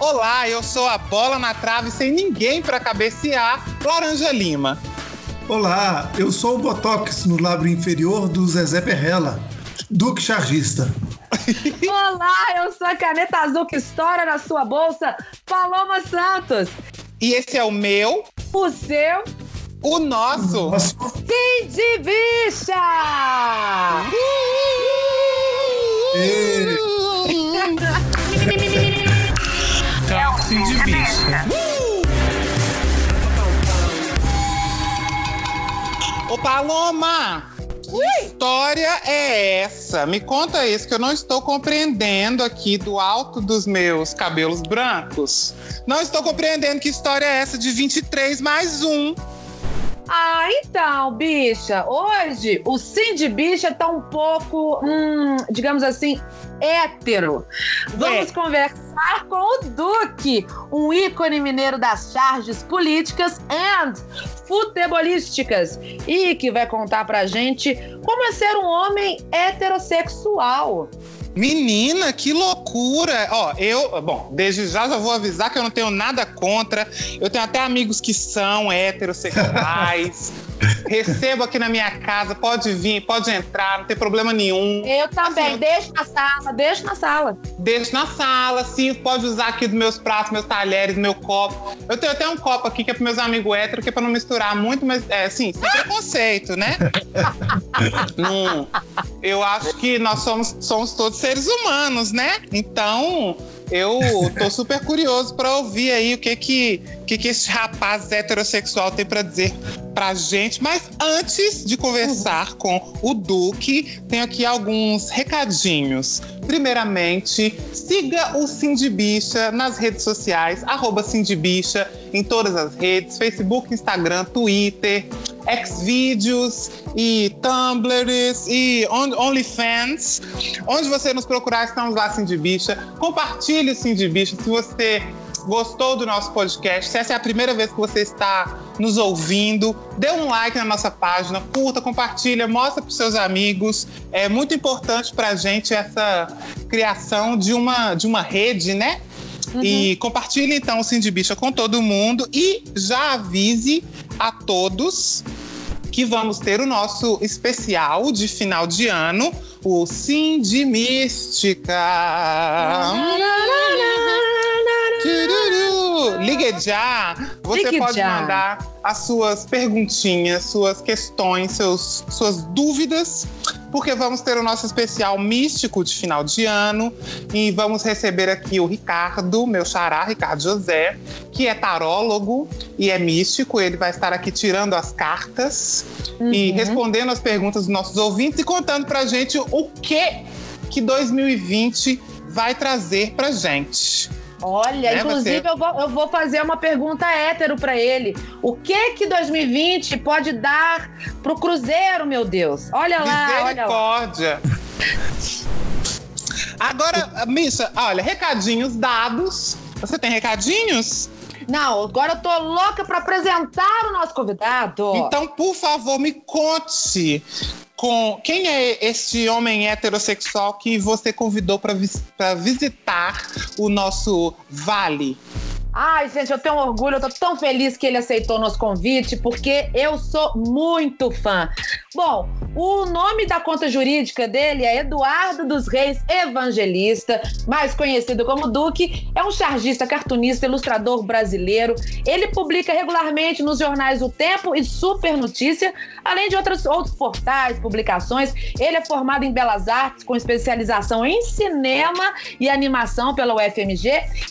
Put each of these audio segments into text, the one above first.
Olá, eu sou a bola na trave sem ninguém para cabecear, Laranja Lima. Olá, eu sou o Botox no lábio inferior do Zezé Perrella, Duque Chargista. Olá, eu sou a caneta azul que estoura na sua bolsa, Paloma Santos. E esse é o meu, O seu, o nosso. Sim de Bicha! e- Paloma! Que história é essa? Me conta isso, que eu não estou compreendendo aqui do alto dos meus cabelos brancos. Não estou compreendendo que história é essa de 23 mais um. Ah, então, bicha, hoje o Sim de Bicha tá um pouco, hum, digamos assim, hétero. Vamos Ué. conversar com o Duque, um ícone mineiro das charges políticas and futebolísticas, e que vai contar pra gente como é ser um homem heterossexual. Menina, que loucura! Ó, eu, bom, desde já já vou avisar que eu não tenho nada contra. Eu tenho até amigos que são heterossexuais. Recebo aqui na minha casa, pode vir, pode entrar, não tem problema nenhum. Eu também, Assim, deixa na sala, deixa na sala. Deixo na sala, sim, pode usar aqui dos meus pratos, meus talheres, meu copo. Eu tenho até um copo aqui que é para meus amigos héteros, que é pra não misturar muito, mas é assim, sem preconceito, né? Não, eu acho que nós somos, somos todos seres humanos, né? Então, eu tô super curioso para ouvir aí o que que, que que esse rapaz heterossexual tem para dizer pra gente. Mas antes de conversar com o Duque, tenho aqui alguns recadinhos. Primeiramente, siga o Cindy Bicha nas redes sociais, arroba Cindy Bicha, em todas as redes, Facebook, Instagram, Twitter, Xvideos e Tumblrs e On- OnlyFans. Onde você nos procurar, estamos lá, Cindy Bicha. Compartilhe o Cindy Bicha se você gostou do nosso podcast, se essa é a primeira vez que você está nos ouvindo, dê um like na nossa página, curta, compartilha, mostra para seus amigos. É muito importante para a gente essa criação de uma, de uma rede, né? E compartilhe então o Cindy Bicha com todo mundo e já avise a todos que vamos ter o nosso especial de final de ano, o Cindy Mística. Ligue já! Você Ligue pode já. mandar as suas perguntinhas, suas questões, seus, suas dúvidas, porque vamos ter o nosso especial místico de final de ano e vamos receber aqui o Ricardo, meu xará, Ricardo José, que é tarólogo e é místico. Ele vai estar aqui tirando as cartas e Uhum. respondendo as perguntas dos nossos ouvintes e contando pra gente o que que 2020 vai trazer pra gente. Olha, Né, inclusive você- eu, vou, eu vou fazer uma pergunta hétero pra ele. O que que 2020 pode dar pro Cruzeiro, meu Deus? Olha lá, olha lá. Misericórdia. Agora, Misha, olha, recadinhos dados. Você tem recadinhos? Não, agora eu tô louca pra apresentar o nosso convidado. Então, por favor, me conte com quem é este homem heterossexual que você convidou para visitar o nosso vale. Ai, gente, eu tenho orgulho, eu tô tão feliz que ele aceitou nosso convite, porque eu sou muito fã. Bom, o nome da conta jurídica dele é Eduardo dos Reis Evangelista, mais conhecido como Duque. É um chargista, cartunista, ilustrador brasileiro. Ele publica regularmente nos jornais O Tempo e Super Notícia, além de outros, outros portais, publicações. Ele é formado em Belas Artes, com especialização em cinema e animação pela UFMG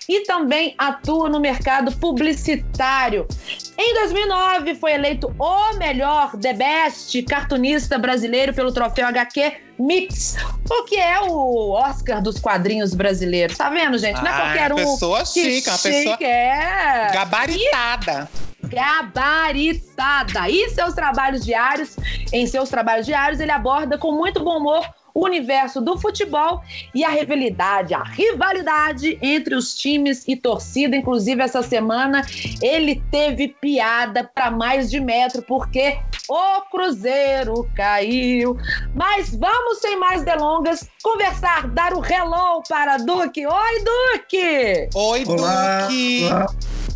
e também atua no mercado publicitário. Em 2009, foi eleito o melhor, the best cartunista brasileiro pelo troféu HQ Mix, o que é o Oscar dos quadrinhos brasileiros. Tá vendo, gente? Não é Ah, qualquer um. pessoa que chique, uma pessoa chique, é gabaritada. gabaritada. E seus trabalhos diários, em seus trabalhos diários, ele aborda com muito bom humor universo do futebol e a rivalidade, a rivalidade entre os times e torcida. Inclusive, essa semana ele teve piada para mais de metro, porque o Cruzeiro caiu. Mas vamos, sem mais delongas, conversar, dar o hello para Duque. Oi, Duque! Oi, Olá, Duque! olá.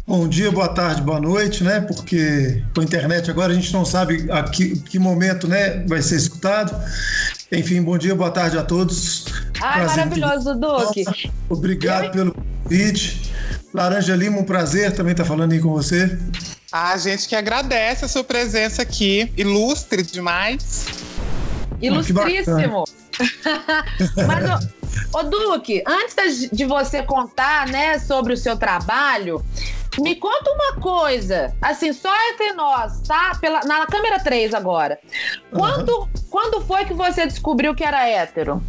Bom dia, boa tarde, boa noite, né? Porque com a internet agora a gente não sabe a que, que momento né, vai ser escutado. Enfim, bom dia, boa tarde a todos. Ai, Prazer maravilhoso, Duque. Obrigado pelo convite. Laranja Lima, um prazer também estar falando aí com você. A gente que agradece a sua presença aqui, ilustre demais. Ilustríssimo. Mas, ô, ô, Duque, antes de você contar, né, sobre o seu trabalho, me conta uma coisa, assim, só entre nós, tá? Pela, na câmera 3 agora. Quando, quando foi que você descobriu que era hétero?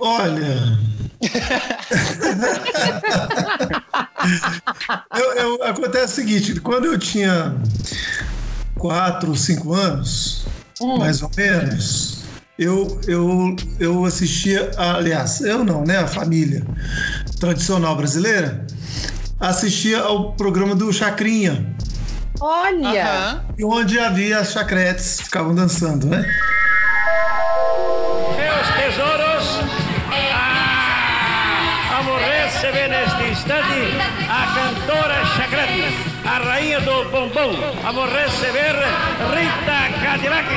Olha. eu, eu- acontece o seguinte: quando eu tinha 4, 5 anos, Hum. mais ou menos, eu, eu, eu assistia, aliás, eu não, né? A família tradicional brasileira assistia ao programa do Chacrinha, Olha! Aham. onde havia as chacretes que ficavam dançando, né? Meus tesouros, ah, vamos receber neste instante a cantora chacrete, a rainha do bombom. Vamos receber Rita Cadillac.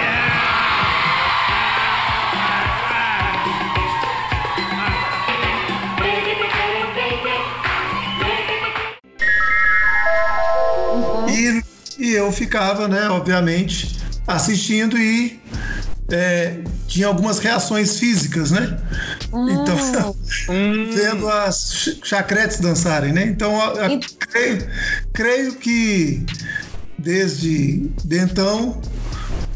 E, eu ficava, né, obviamente, assistindo e é, tinha algumas reações físicas, né? Então, vendo as ch- chacretes dançarem, né? Então, a- a- E- creio, creio que desde de então.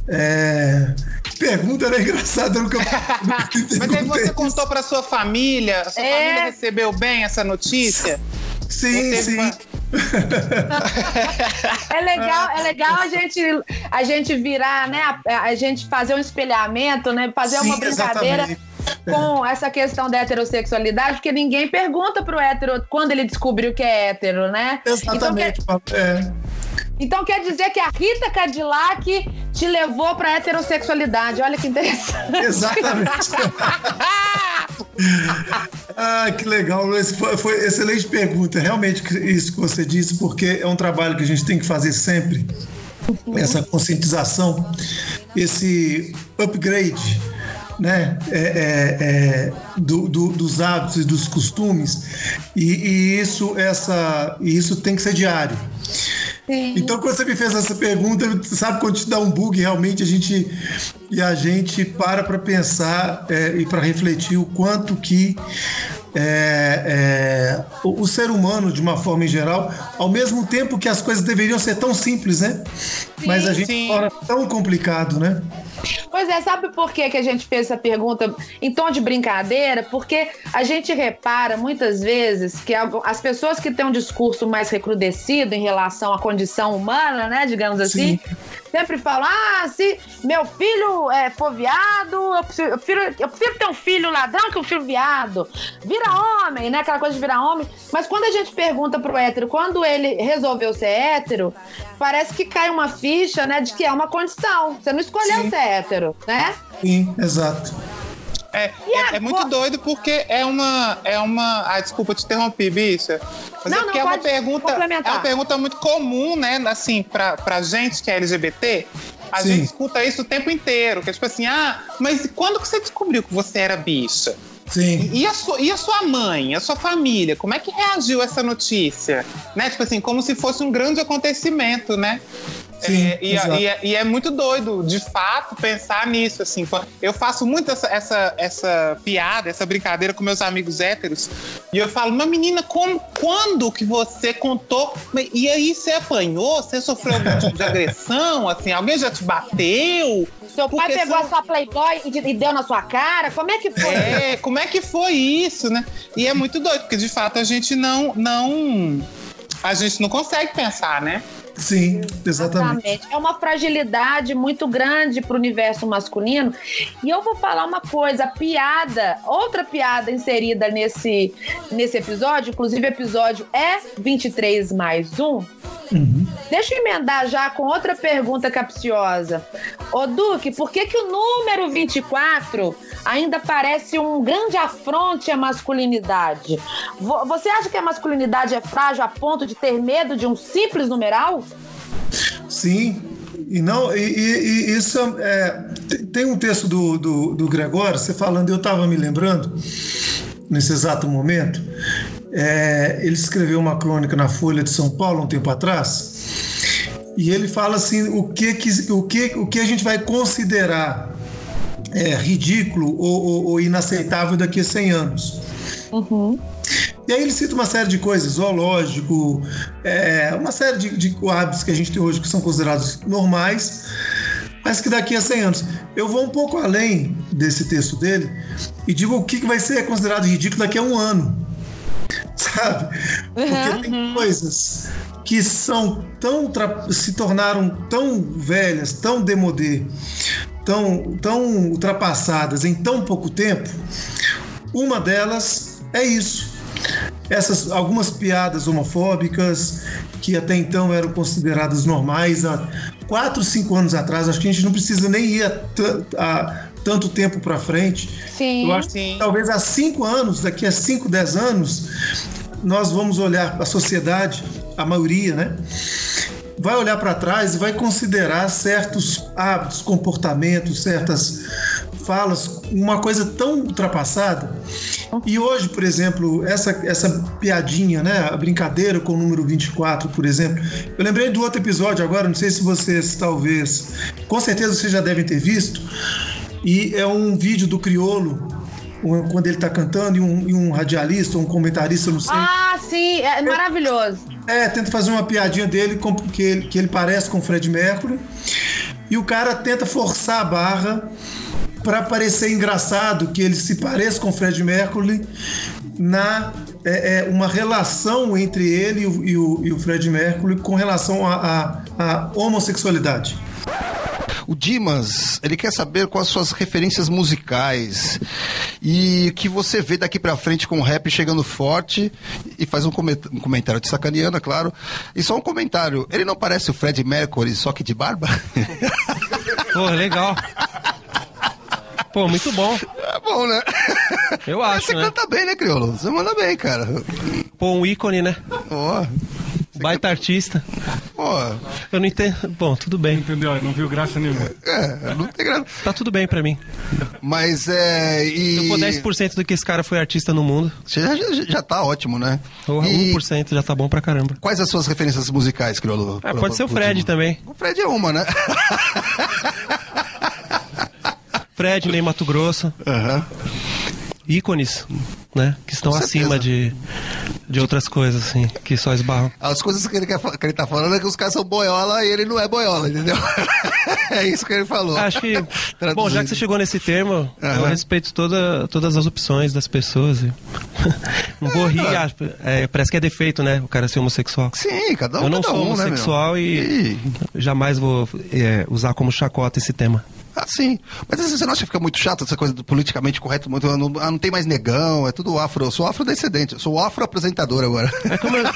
É, pergunta era engraçada, eu nunca, nunca Mas aí você contou pra sua família, a sua É. família recebeu bem essa notícia? Sim, sim. uma- É legal, é legal a gente, a gente virar, né? A, a gente fazer um espelhamento, né? Fazer uma Sim, brincadeira exatamente. com essa questão da heterossexualidade, porque ninguém pergunta pro hétero quando ele descobriu que é hétero, né? Exatamente. É. Então quer dizer que a Rita Cadillac te levou pra heterossexualidade. Olha que interessante. Exatamente. ah, que legal. Esse foi, foi excelente pergunta. Realmente, isso que você disse, porque é um trabalho que a gente tem que fazer sempre. Essa conscientização, esse upgrade. Né, é, é, é, do- do- dos hábitos e dos costumes e, e isso essa e isso tem que ser diário então, quando você me fez essa pergunta, sabe quando te dá um bug, realmente a gente e a gente para para pensar é, e para refletir o quanto que é, é, o, o ser humano, de uma forma em geral, ao mesmo tempo que as coisas deveriam ser tão simples, né? Mas a gente sim. torna tão complicado, né? Pois é, sabe por que, que a gente fez essa pergunta em tom de brincadeira? Porque a gente repara muitas vezes que as pessoas que têm um discurso mais recrudescido em relação à condição humana, né, digamos assim, sempre falam: ah, se meu filho é, for viado, eu prefiro, eu, prefiro, eu prefiro ter um filho ladrão que um filho viado. Vira homem, né? Aquela coisa de virar homem. Mas quando a gente pergunta pro hétero, quando ele resolveu ser hétero, parece que cai uma ficha, né, de que é uma condição. Você não escolheu Sim. ser hétero, né? Sim, exato. É, é, é muito doido porque é uma. É uma. Ah, desculpa, te interrompi, bicha. Mas Não, é porque não, é uma pergunta. É uma pergunta muito comum, né? Assim, pra, pra gente que é LGBT. A Sim. gente escuta isso o tempo inteiro. Que é tipo assim, ah, mas quando que você descobriu que você era bicha? Sim. E a, sua, e a sua mãe, a sua família, como é que reagiu a essa notícia? Né? Tipo assim, como se fosse um grande acontecimento, né? Sim, É, e, e é- e é muito doido, de fato, pensar nisso. Assim, eu faço muito essa, essa, essa piada, essa brincadeira com meus amigos héteros. E eu falo, mas menina, como, quando que você contou? E aí você apanhou? Você sofreu algum tipo de agressão? Assim, alguém já te bateu? Seu pai Porque pegou são- a sua Playboy e, e deu na sua cara? Como é que foi? É, como é que foi isso, né? E é muito doido, porque de fato a gente não, não. A gente não consegue pensar, né? Sim, exatamente. É uma fragilidade muito grande para o universo masculino. E eu vou falar uma coisa: piada, outra piada inserida nesse, nesse episódio, inclusive o episódio é 23 mais 1. Uhum. Deixa eu emendar já com outra pergunta capciosa. Ô Duque, por que, que o número 24 ainda parece um grande afronte à masculinidade? Você acha que a masculinidade é frágil a ponto de ter medo de um simples numeral? Sim, e não, e, e, e isso é, tem um texto do, do, do Gregório, você falando, eu estava me lembrando, nesse exato momento, é, ele escreveu uma crônica na Folha de São Paulo um tempo atrás, e ele fala assim o que, que, o que, o que a gente vai considerar é, ridículo ou, ou, ou, inaceitável daqui a 100 anos. Uhum. E aí ele cita uma série de coisas, zoológico, é, uma série de, de hábitos que a gente tem hoje que são considerados normais, mas que daqui a 100 anos. Eu vou um pouco além desse texto dele e digo o que vai ser considerado ridículo daqui a um ano. Sabe? Porque uhum. tem coisas que são tão se tornaram tão velhas, tão demodê, tão, tão ultrapassadas em tão pouco tempo. Uma delas é isso. Essas algumas piadas homofóbicas que até então eram consideradas normais há quatro, cinco anos atrás. Acho que a gente não precisa nem ir a, a tanto tempo para frente. Sim, Eu acho sim. que talvez há cinco anos, daqui a cinco, dez anos, nós vamos olhar para a sociedade, a maioria, né? Vai olhar para trás e vai considerar certos hábitos, comportamentos, certas falas, uma coisa tão ultrapassada. E hoje, por exemplo, essa, essa piadinha, né? A brincadeira com o número 24, por exemplo. Eu lembrei do outro episódio agora, não sei se vocês talvez. Com certeza vocês já devem ter visto. E é um vídeo do Criolo quando ele está cantando, e um, e um, radialista, um comentarista, não sei. Ah, sim, é maravilhoso. É, tenta fazer uma piadinha dele com, que, ele, que ele parece com o Fred Mercury. E o cara tenta forçar a barra para parecer engraçado que ele se pareça com o Fred Mercury na é, é uma relação entre ele e o, e o, e o Fred Mercury com relação à homossexualidade. O Dimas, ele quer saber quais suas referências musicais e que você vê daqui para frente com o rap chegando forte e faz um, comentário de sacaneana, claro. E só um comentário, ele não parece o Fred Mercury, só que de barba? Pô, legal. Pô, muito bom. É bom, né? Eu acho, Você né? canta bem, né, Criolo? Você manda bem, cara. Pô, um ícone, né? Ó. Baita artista. Pô. Eu não entendo. Bom, tudo bem. Entendeu? Não viu graça nenhuma. É, não tem graça. Tá tudo bem pra mim. Mas é. E... Se eu for 10% do que esse cara foi artista no mundo. Já, já, já tá ótimo, né? Porra, E 1% já tá bom pra caramba. Quais as suas referências musicais, Criolo? Ah, pode ser o Fred também. O Fred é uma, né? Fred, Ney Mato Grosso. Aham. Ícones, né? Que estão Com acima certeza. de, de outras coisas, assim, que só esbarram. As coisas que ele, quer, que ele tá falando é que os caras são boiola e ele não é boiola, entendeu? é isso que ele falou. Acho que. Bom, já que você chegou nesse termo, eu Aham. respeito toda, todas as opções das pessoas. e- Não vou rir, ah, é, parece que é defeito, né? O cara ser homossexual. Sim, cada um Eu não sou um, homossexual né, e jamais vou é, usar como chacota esse tema. Ah, sim. Mas assim, você não acha que fica muito chato essa coisa do politicamente correto? Muito, não, não tem mais negão, é tudo afro. Eu sou afrodescendente, eu sou afro-apresentador agora. É como eu,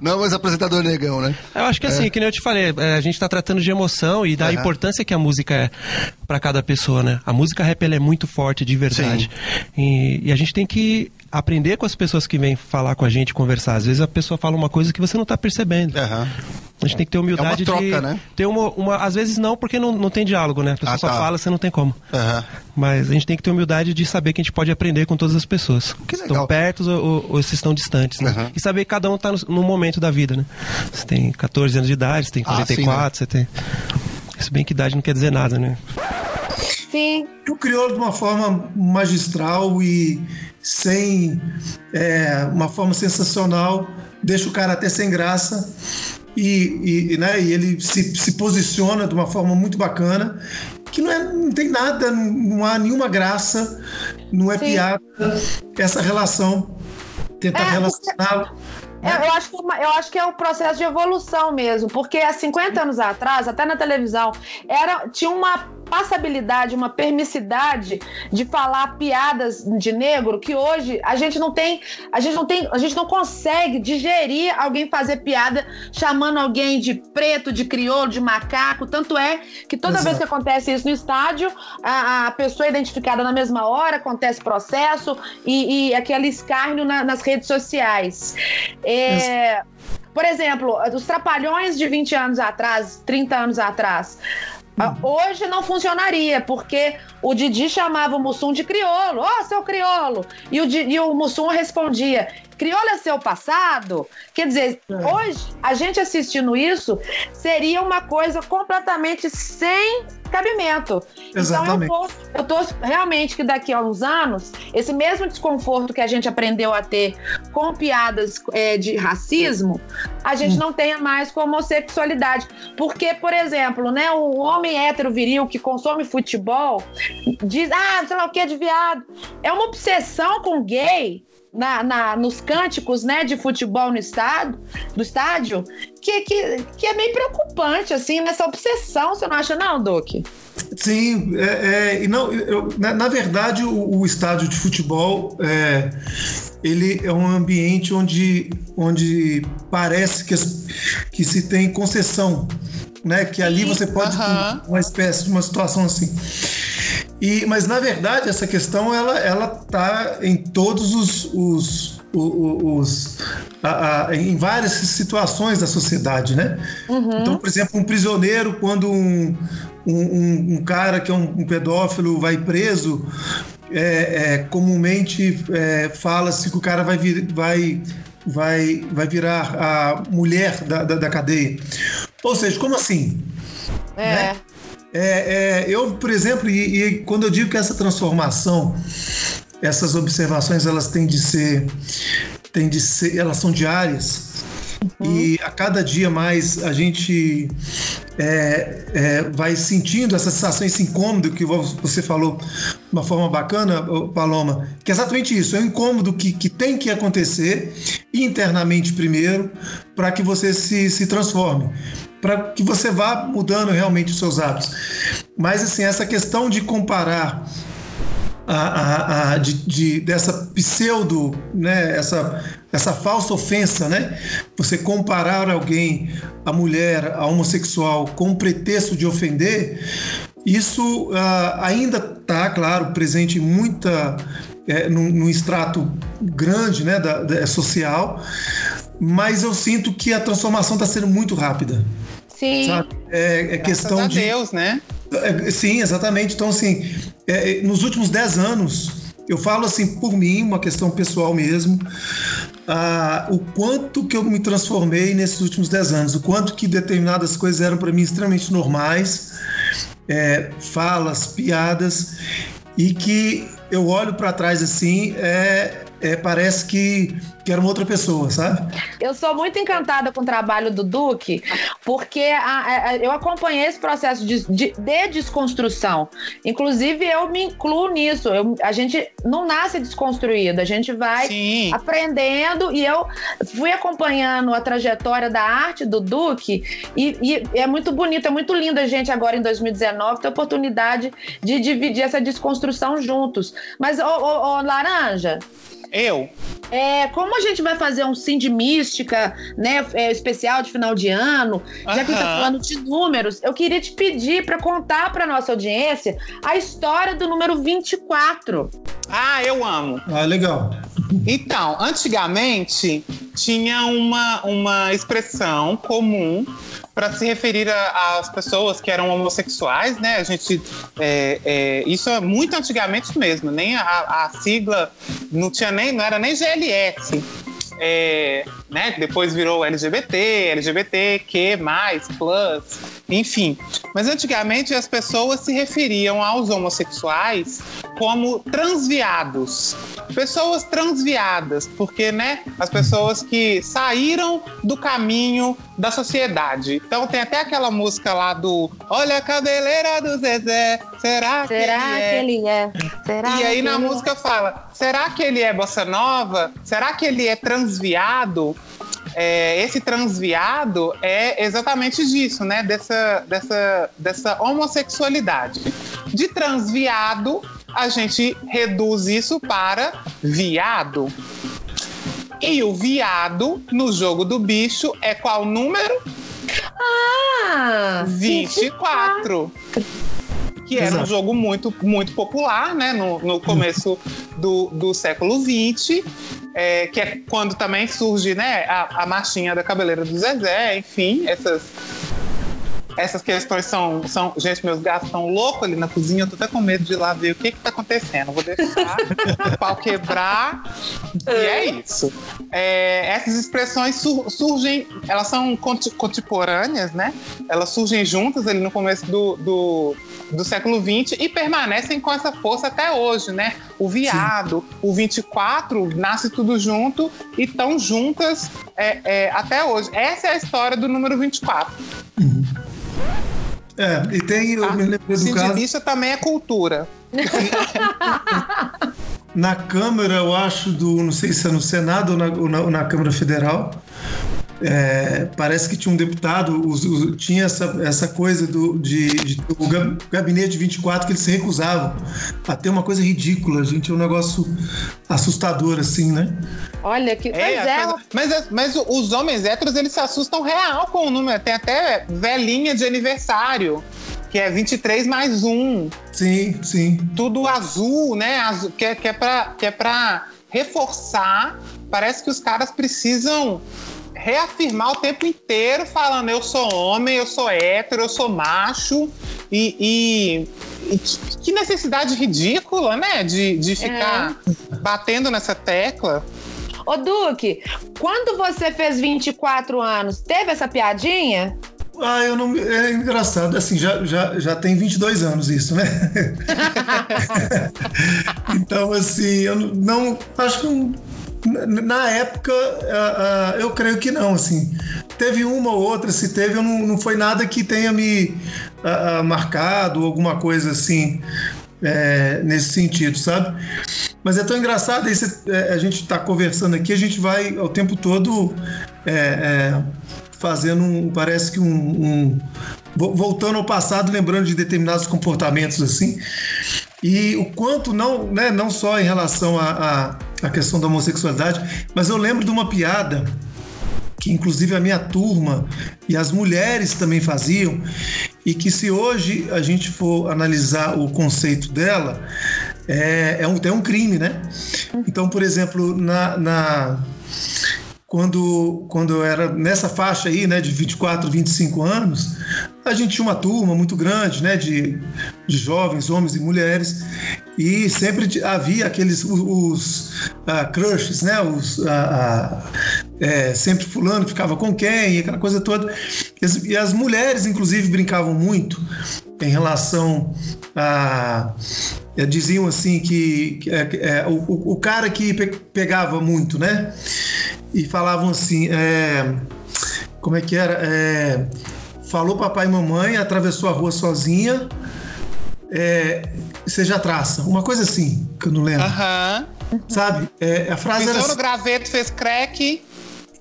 não mais apresentador negão, né? eu acho que assim, que nem eu te falei, é, a gente tá tratando de emoção e da Aham. importância que a música é pra cada pessoa, né? A música rap ela é muito forte, de verdade. E, e a gente tem que aprender com as pessoas que vêm falar com a gente, conversar. Às vezes a pessoa fala uma coisa que você não tá percebendo. Aham. A gente tem que ter humildade É uma de troca, né? ter uma, uma. Às vezes não, porque não, não tem diálogo, né? A pessoa Ah, só tá. fala, você não tem como. Aham. Mas a gente tem que ter humildade de saber que a gente pode aprender com todas as pessoas. Que Se legal. Estão perto ou, ou, ou se estão distantes, né? Aham. E saber que cada um está no, no momento da vida, né? Você tem 14 anos de idade, você tem Ah, sim, 44, você tem. Se bem que idade não quer dizer nada, né? Sim. o crioulo de uma forma magistral e sem é, uma forma sensacional, deixa o cara até sem graça e, e, né, e ele se, se posiciona de uma forma muito bacana que não, é, não tem nada, não há nenhuma graça, não é Sim. piada essa relação, tentar É, relacionar Eu, eu acho que, é eu acho que é um processo de evolução mesmo, porque há 50 anos atrás, até na televisão, era, tinha uma passabilidade, uma permissividade de falar piadas de negro que hoje a gente não tem, a gente não tem, a gente não consegue digerir alguém fazer piada chamando alguém de preto, de crioulo, de macaco. Tanto é que toda Exato. vez que acontece isso no estádio, a, a pessoa é identificada na mesma hora, acontece processo e, e aquele escárnio na- nas redes sociais. É, por exemplo, os trapalhões de 20 anos atrás, 30 anos atrás. Ah, Hoje não funcionaria, porque o Didi chamava o Mussum de criolo. Ó, seu criolo! E o, Di- e o Mussum respondia: crioulo é seu passado? Quer dizer, hoje, a gente assistindo isso seria uma coisa completamente sem cabimento. Exatamente. Então eu tô realmente que daqui a uns anos, esse mesmo desconforto que a gente aprendeu a ter com piadas é, de racismo, a gente não tenha mais com homossexualidade. Porque, por exemplo, né, o homem hétero viril que consome futebol diz, ah, sei lá o que de viado. É uma obsessão com gay. Na, na- nos cânticos né, de futebol no estado, do estádio, que, que, que é meio preocupante, assim, nessa obsessão, você não acha, não, Duque? Sim, é, é, não, eu- na, na verdade o, o estádio de futebol é, ele é um ambiente onde, onde parece que, as- que se tem concessão, né? Que ali você pode ter uma espécie de uma situação assim. E, mas na verdade essa questão ela ela tá em todos os, os o- o- os, a- a- em várias situações da sociedade, né? Então, por exemplo, um prisioneiro, quando um, um, um- um cara que é um, um pedófilo vai preso, é, é, comumente é, fala-se que o cara vai, vir, vai, vai, vai virar a mulher da, da, da cadeia. Ou seja, como assim? É. Né? É, é, eu, por exemplo, e, e quando eu digo que essa transformação, essas observações, elas têm de ser, têm de ser, elas são diárias. E a cada dia mais a gente é, é, vai sentindo essa sensação, esse incômodo que vo- você falou de uma forma bacana, Paloma, que é exatamente isso, é um incômodo que, que tem que acontecer internamente primeiro para que você se, se transforme, para que você vá mudando realmente os seus hábitos. Mas assim, essa questão de comparar a, a- de, de- dessa pseudo, né, essa, essa falsa ofensa, né? Você comparar alguém, a mulher, a homossexual, com o pretexto de ofender, isso ah, ainda está, claro, presente em muita, é, num, num extrato grande, né, da, da- social, mas eu sinto que a transformação está sendo muito rápida, Sim. sabe? É, é questão de Deus, né? É, Sim, exatamente. Então, assim, é, nos últimos 10 anos, eu falo assim por mim, uma questão pessoal mesmo, ah, o quanto que eu me transformei nesses últimos 10 anos, o quanto que determinadas coisas eram para mim extremamente normais, é, falas, piadas, e que eu olho para trás assim, é, é, parece que, que era uma outra pessoa, sabe? Eu sou muito encantada com o trabalho do Duque, porque a- a- eu acompanhei esse processo de, de- de desconstrução. Inclusive, eu me incluo nisso. Eu- a gente não nasce desconstruído, a gente vai Sim. aprendendo e eu fui acompanhando a trajetória da arte do Duque e, e é muito bonito, é muito lindo a gente agora em 2019 ter a oportunidade de dividir essa desconstrução juntos. Mas, ô, ô, ô, Laranja, Eu. é, como a gente vai fazer um sim de mística, né, é, especial de final de ano, já que a gente tá Aham. falando de números, eu queria te pedir para contar para nossa audiência a história do número 24. Ah, eu amo. Ah, legal. Então, antigamente tinha uma, uma expressão comum para se referir às pessoas que eram homossexuais, né? A gente é, é, isso é muito antigamente mesmo, nem a, a sigla não tinha nem não era nem GLS. É, né, depois virou LGBT, LGBTQ+, plus, enfim. Mas antigamente as pessoas se referiam aos homossexuais como transviados. Pessoas transviadas, porque, né, as pessoas que saíram do caminho da sociedade. Então tem até aquela música lá do Olha a cabeleira do Zezé, será, Será que que ele é? ele é? Será E aí que na é? música fala: será que ele é bossa nova? Será que ele é transviado? É, esse transviado é exatamente disso, né? Dessa, dessa, dessa homossexualidade. De transviado, a gente reduz isso para viado. E o viado, no jogo do bicho, é qual número? Ah! 24. Que era um Exato. jogo muito, muito popular, né? No, no começo do, do século XX. É, que é quando também surge né, a, a marchinha da cabeleira do Zezé, enfim, essas, essas questões são, são. Gente, meus gatos estão loucos ali na cozinha, eu tô até com medo de ir lá ver o que que tá acontecendo. Vou deixar o pau quebrar. E é isso. É, essas expressões sur- surgem, elas são contemporâneas, né? Elas surgem juntas ali no começo do, do, do século XX e permanecem com essa força até hoje, né? O viado, o 24, nasce tudo junto e estão juntas é, é, até hoje. Essa é a história do número 24. É, e tem, eu Tá? me do Cid caso, também é cultura. na Câmara, eu acho, do. Não sei se é no Senado ou na, ou na, ou na Câmara Federal. É, parece que tinha um deputado, os- os- tinha essa, essa coisa do, de, de o gab- gabinete 24 que eles se recusavam a ter uma coisa ridícula, gente. É um negócio assustador, assim, né? Olha que. pois a é, coisa- mas, mas os homens héteros, eles se assustam real com o número. Tem até velhinha de aniversário, que é 23 mais um. Sim, sim. Tudo azul, né? Azul, que, é, que, é pra, que é pra reforçar. Parece que os caras precisam reafirmar o tempo inteiro, falando eu sou homem, eu sou hétero, eu sou macho. E, e- e que- necessidade ridícula, né? De, de ficar batendo nessa tecla. Ô, Duque, quando você fez 24 anos, teve essa piadinha? Ah, eu não. É engraçado, assim, já, já, já tem 22 anos isso, né? então, assim, eu não. Acho que. não- na- época, ah, ah, eu creio que não, assim. Teve uma ou outra, se teve, não, não foi nada que tenha me ah, marcado, alguma coisa assim, é, nesse sentido, sabe? Mas é tão engraçado, é, a gente está conversando aqui, a gente vai o tempo todo é, fazendo um, parece que um, um- vo- voltando ao passado, lembrando de determinados comportamentos assim, e o quanto não, né, não só em relação à questão da homossexualidade, mas eu lembro de uma piada que inclusive a minha turma e as mulheres também faziam, e que se hoje a gente for analisar o conceito dela, é, é um, é um crime, né? Então, por exemplo, na, na- quando, quando eu era nessa faixa aí, né, de 24, 25 anos, a gente tinha uma turma muito grande, né, de, de jovens, homens e mulheres, e sempre havia aqueles, os, os, ah, crushes, né, os, ah, ah, é, sempre fulano ficava com quem, aquela coisa toda. E as, e as mulheres, inclusive, brincavam muito em relação a é, diziam assim que, que, é, é, o, o- o cara que pe- pegava muito, né? E falavam assim, é, como é que era? É, falou papai e mamãe, atravessou a rua sozinha, é, seja traça, uma coisa assim, que eu não lembro, Aham. sabe? É, a frase era Pisou no assim, graveto, fez crack.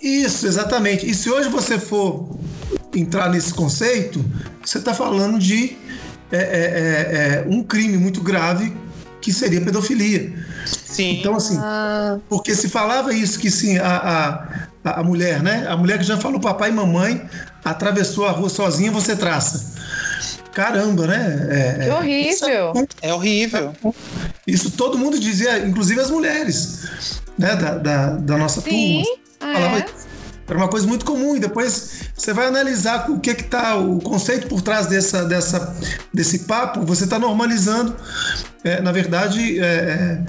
isso, exatamente. E se hoje você for entrar nesse conceito, você está falando de é, é, é, é, um crime muito grave que seria pedofilia. Sim. Então, assim, porque se falava isso, que sim, a, a, a mulher, né? A mulher que já falou papai e mamãe, atravessou a rua sozinha, você traça. Caramba, né? É, Que é, horrível. é horrível. isso todo mundo dizia, inclusive as mulheres, né? Da, da, da nossa Sim, turma. Falava é. Era uma coisa muito comum. E depois você vai analisar o que que tá o conceito por trás dessa, dessa, desse papo. Você está normalizando. É, na verdade, é,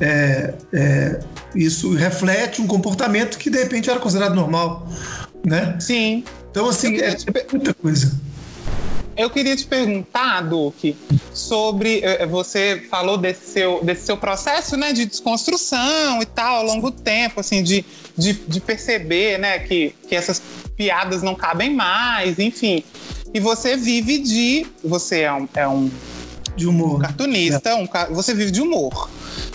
é, é, isso reflete um comportamento que de repente era considerado normal, né? Sim. Então assim é muita coisa. Eu queria te perguntar, Duque, sobre. eh, Você falou desse seu, desse seu processo né, de desconstrução e tal, ao longo do tempo, assim, de, de, de perceber né, que, que essas piadas não cabem mais, enfim. E você vive de. Você é um, é um De humor. cartunista, um ca- você vive de humor.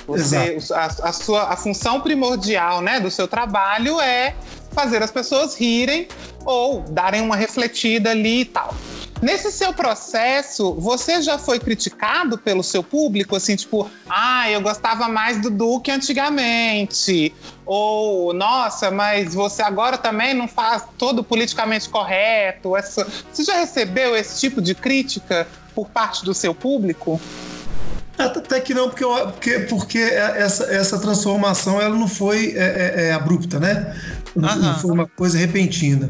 Você, a, a sua a função primordial né, do seu trabalho é fazer as pessoas rirem ou darem uma refletida ali e tal. Nesse seu processo, você já foi criticado pelo seu público, assim, tipo, ah, eu gostava mais do Duque antigamente, ou nossa, mas você agora também não faz todo politicamente correto. Você já recebeu esse tipo de crítica por parte do seu público? Até que não, porque, eu, porque, porque essa, essa transformação ela não foi é, é, é abrupta, né? Não, foi uma coisa repentina.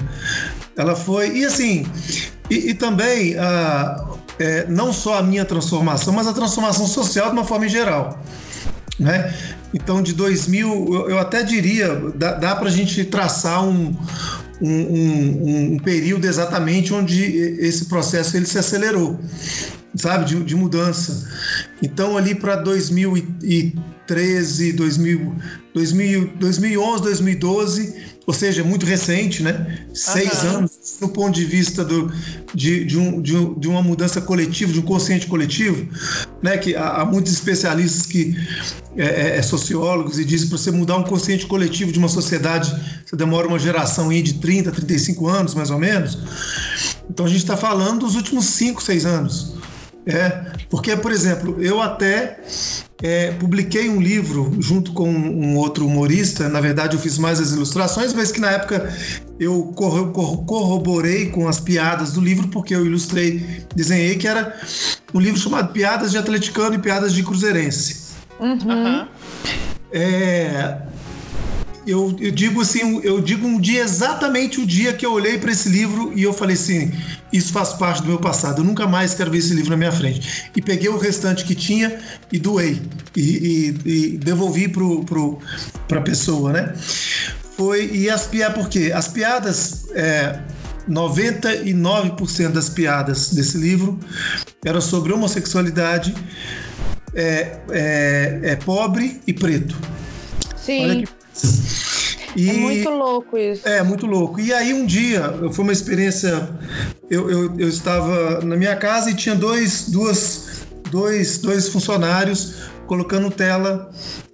Ela foi. E assim, e, e também a, é, não só a minha transformação, mas a transformação social de uma forma geral. Né? Então, de 2000, eu, eu até diria, dá, dá para a gente traçar um, um, um, um, período exatamente onde esse processo ele se acelerou, sabe, de, de mudança. Então, ali para 2013, 2000, 2000, 2011, 2012 ou seja, muito recente, né? Seis anos, no ponto de vista do, de, de, um, de, um, de, uma mudança coletiva, de um consciente coletivo, né? Que há, há muitos especialistas que é, é, é sociólogos e dizem para você mudar um consciente coletivo de uma sociedade, você demora uma geração aí de 30, 35 anos, mais ou menos. Então a gente está falando dos últimos 5, 6 anos. É, porque, por exemplo, eu até é, publiquei um livro junto com um outro humorista. Na verdade, eu fiz mais as ilustrações, mas que na época eu corroborei com as piadas do livro, porque eu ilustrei, desenhei, que era um livro chamado Piadas de Atleticano e Piadas de Cruzeirense. Uhum. É, eu, eu, digo assim, eu digo um dia exatamente o dia que eu olhei para esse livro e eu falei assim, isso faz parte do meu passado. Eu nunca mais quero ver esse livro na minha frente. E peguei o restante que tinha e doei e, e, e devolvi pro, pro, a pessoa, né? Foi e as piadas por quê? As piadas é, 99% das piadas desse livro eram sobre homossexualidade, é, é, é pobre e preto. Sim. Olha que e, é muito louco isso. É, muito louco. E aí um dia, foi uma experiência. Eu, eu, eu estava na minha casa e tinha dois, duas, dois, dois funcionários colocando tela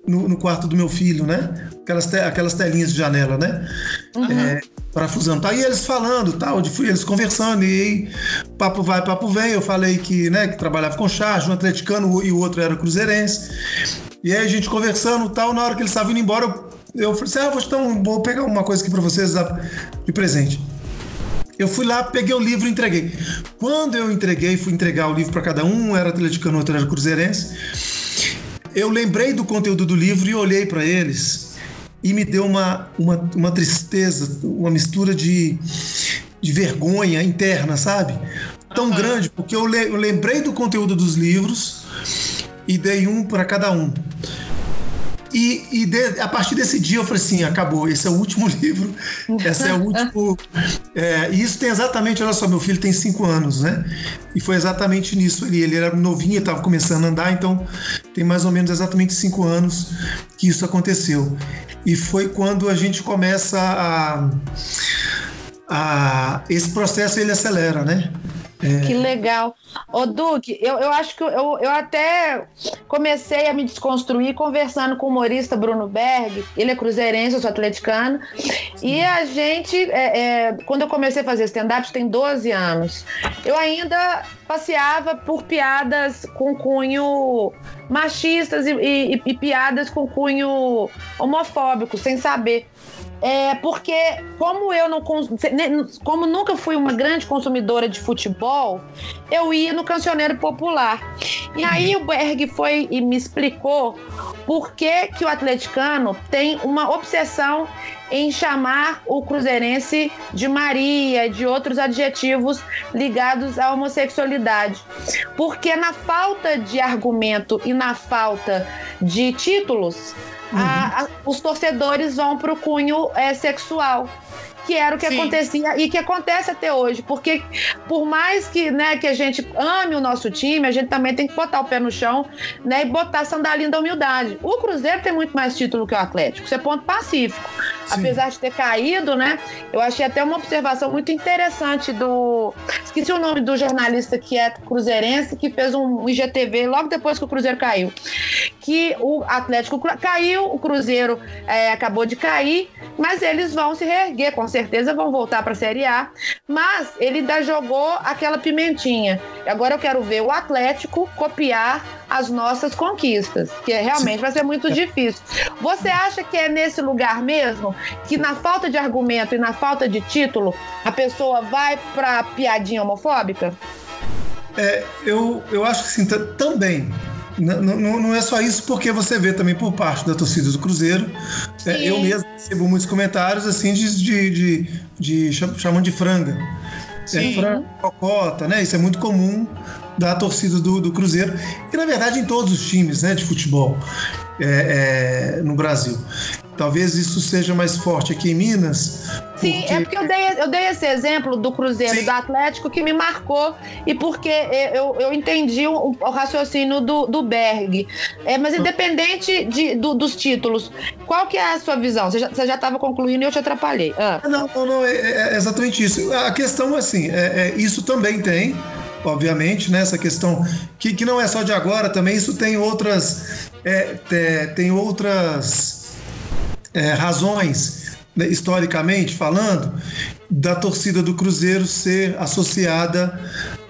no, no quarto do meu filho, né? Aquelas, te, aquelas telinhas de janela, né? Uhum. É, parafusando. Tá, e eles falando, tal, de, eles conversando, e aí, papo vai, papo vem. Eu falei que, né, que trabalhava com charge, um atleticano e o outro era cruzeirense. E aí a gente conversando tal, na hora que eles estavam indo embora, eu eu falei assim: ah, vou, então, vou pegar uma coisa aqui para vocês de presente. Eu fui lá, peguei o livro e entreguei. Quando eu entreguei, fui entregar o livro para cada um, um era atleticano, outro era cruzeirense. Eu lembrei do conteúdo do livro e olhei para eles e me deu uma, uma, uma tristeza, uma mistura de, de vergonha interna, sabe? Tão grande, porque eu, le, eu lembrei do conteúdo dos livros e dei um para cada um. E, e de, a partir desse dia eu falei assim: acabou, esse é o último livro, esse é o último. É, e isso tem exatamente, olha só, meu filho tem cinco anos, né? E foi exatamente nisso ali. Ele era novinho, estava começando a andar, então tem mais ou menos exatamente cinco anos que isso aconteceu. E foi quando a gente começa a. a esse processo ele acelera, né? É... Que legal. Ô, Duque, eu, eu acho que eu, eu até comecei a me desconstruir conversando com o humorista Bruno Berg. Ele é cruzeirense, eu sou atleticano. E a gente, é, é, quando eu comecei a fazer stand-up, tem 12 anos, eu ainda passeava por piadas com cunho machistas e, e, e piadas com cunho homofóbico, sem saber. É porque, como eu não como nunca fui uma grande consumidora de futebol, eu ia no cancioneiro popular. E aí o Berg foi e me explicou por que, que o atleticano tem uma obsessão em chamar o cruzeirense de Maria e de outros adjetivos ligados à homossexualidade. Porque na falta de argumento e na falta de títulos, uhum. a, a, os torcedores vão para o cunho é, sexual que era o que Sim. acontecia e que acontece até hoje, porque por mais que, né, que a gente ame o nosso time, a gente também tem que botar o pé no chão, né, e botar a sandalinha da humildade. O Cruzeiro tem muito mais título que o Atlético, isso é ponto pacífico. apesar de ter caído, né? Eu achei até uma observação muito interessante do. Esqueci o nome do jornalista que é cruzeirense, que fez um IGTV logo depois que o Cruzeiro caiu. Que o Atlético caiu, o Cruzeiro é, acabou de cair, mas eles vão se reerguer, com certeza vão voltar para a Série A. Mas ele ainda jogou aquela pimentinha. Agora eu quero ver o Atlético copiar as nossas conquistas, que realmente vai ser muito difícil. Você acha que é nesse lugar mesmo que na falta de argumento e na falta de título a pessoa vai para piadinha homofóbica? É, eu, eu acho que sim, também. Não, não, não, é só isso, porque você vê também por parte da torcida do Cruzeiro. É, eu mesmo recebo muitos comentários assim de, de, de, de chamando de franga. É, Sim. É, franga, cocota, né? Isso é muito comum da torcida do, do Cruzeiro, e na verdade em todos os times né, de futebol é, é, no Brasil. Talvez isso seja mais forte aqui em Minas. Sim, porque... é porque eu dei, eu dei esse exemplo do Cruzeiro Sim. do Atlético que me marcou e porque eu, eu entendi o, o raciocínio do, do Berg. É, mas independente de, do, dos títulos, qual que é a sua visão? Você já estava concluindo e eu te atrapalhei. Ah. Não, não, não, é, é, exatamente isso. A questão, assim, é, é isso também tem obviamente, né? Essa questão que, que não é só de agora, também isso tem outras, é, é, tem outras é, razões, né, historicamente falando, da torcida do Cruzeiro ser associada